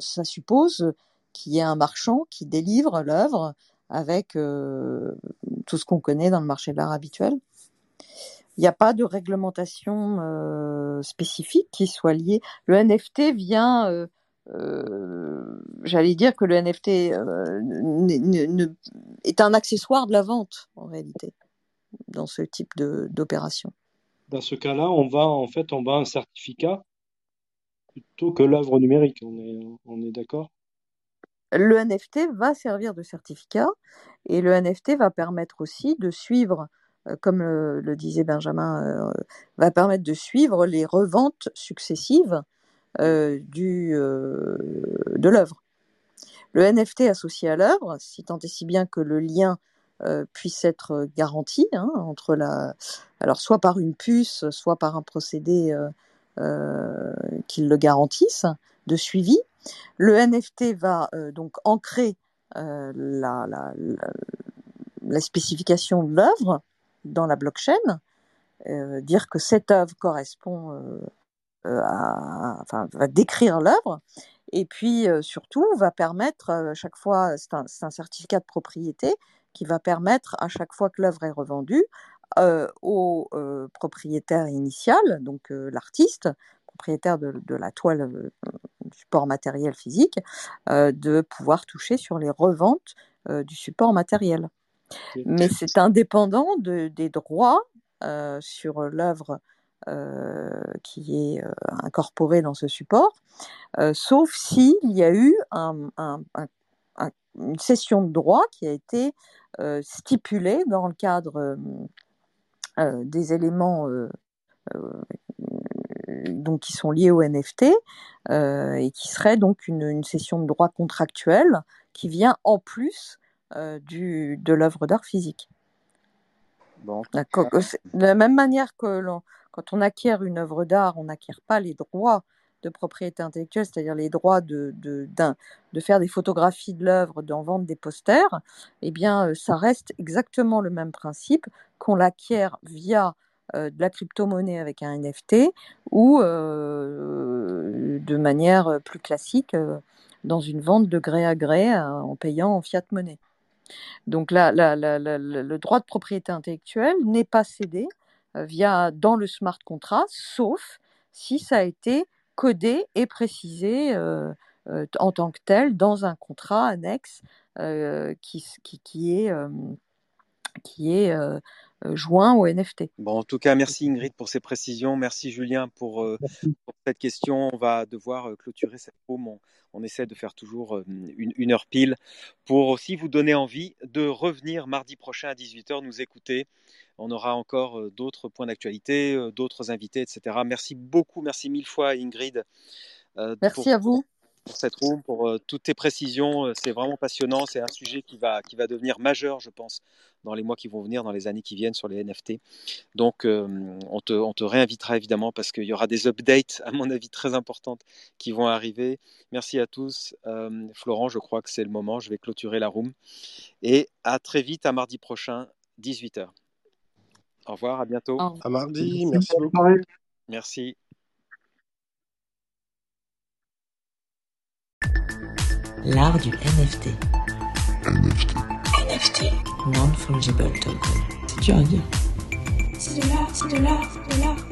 ça suppose qu'il y ait un marchand qui délivre l'œuvre avec euh, tout ce qu'on connaît dans le marché de l'art habituel. Il n'y a pas de réglementation euh, spécifique qui soit liée. Le NFT vient, euh, j'allais dire que le NFT est un accessoire de la vente en réalité dans ce type d'opération. Dans ce cas-là, on va en fait on va un certificat plutôt que l'œuvre numérique. On est, on est d'accord? Le NFT va servir de certificat et le NFT va permettre aussi de suivre, euh, comme le, disait Benjamin, euh, va permettre de suivre les reventes successives euh, du, de l'œuvre. Le NFT associé à l'œuvre, si tant est si bien que le lien puisse être garanti hein, entre la, alors soit par une puce, soit par un procédé qui le garantisse de suivi, le NFT va euh, donc ancrer euh, la, spécification de l'œuvre dans la blockchain, euh, dire que cette œuvre correspond à, enfin, va décrire l'œuvre, et puis surtout va permettre à chaque fois, c'est un, certificat de propriété qui va permettre à chaque fois que l'œuvre est revendue au propriétaire initial, donc l'artiste, propriétaire de, la toile, euh, support matériel physique, euh, de pouvoir toucher sur les reventes euh, du support matériel. Mais c'est indépendant des droits sur l'œuvre qui est incorporée dans ce support, sauf s'il y a eu une cession de droit qui a été stipulée dans le cadre des éléments donc qui sont liés au NFT euh, et qui serait donc une, une, session de droit contractuel qui vient en plus euh, du, de l'œuvre d'art physique. Bon. De la même manière que quand on acquiert une œuvre d'art, on n'acquiert pas les droits de propriété intellectuelle, c'est-à-dire les droits de, de, de faire des photographies de l'œuvre, d'en vendre des posters, eh bien, euh, ça reste exactement le même principe qu'on l'acquiert via euh, de la crypto-monnaie avec un NFT ou euh, de manière plus classique dans une vente de gré à gré en payant en fiat monnaie. Donc là, le droit de propriété intellectuelle n'est pas cédé via dans le smart contract, sauf si ça a été codé et précisé euh, euh, en tant que tel dans un contrat annexe euh, qui, est, qui est joint au NFT. Bon, en tout cas, merci Ingrid pour ces précisions. Merci Julien pour, pour cette question. On va devoir clôturer cette paume. On, on, essaie de faire toujours une, une, heure pile pour aussi vous donner envie de revenir mardi prochain à 18h nous écouter on aura encore euh, d'autres points d'actualité, euh, d'autres invités, etc. Merci beaucoup, merci mille fois Ingrid. Euh, merci à vous pour cette room, pour toutes tes précisions. C'est vraiment passionnant. C'est un sujet qui va, qui va devenir majeur, je pense, dans les mois qui vont venir, dans les années qui viennent sur les NFT. Donc, on, te, on, te, réinvitera évidemment parce qu'il y aura des updates, à mon avis, très importantes qui vont arriver. Merci à tous. Florent, je crois que c'est le moment. Je vais clôturer la room. Et à très vite, à mardi prochain, 18h. Au revoir, à bientôt. À mardi, merci beaucoup. Merci. L'art du NFT. NFT. NFT. Non-fungible token. C'est dur à dire. C'est de l'art, c'est de l'art, c'est de l'art.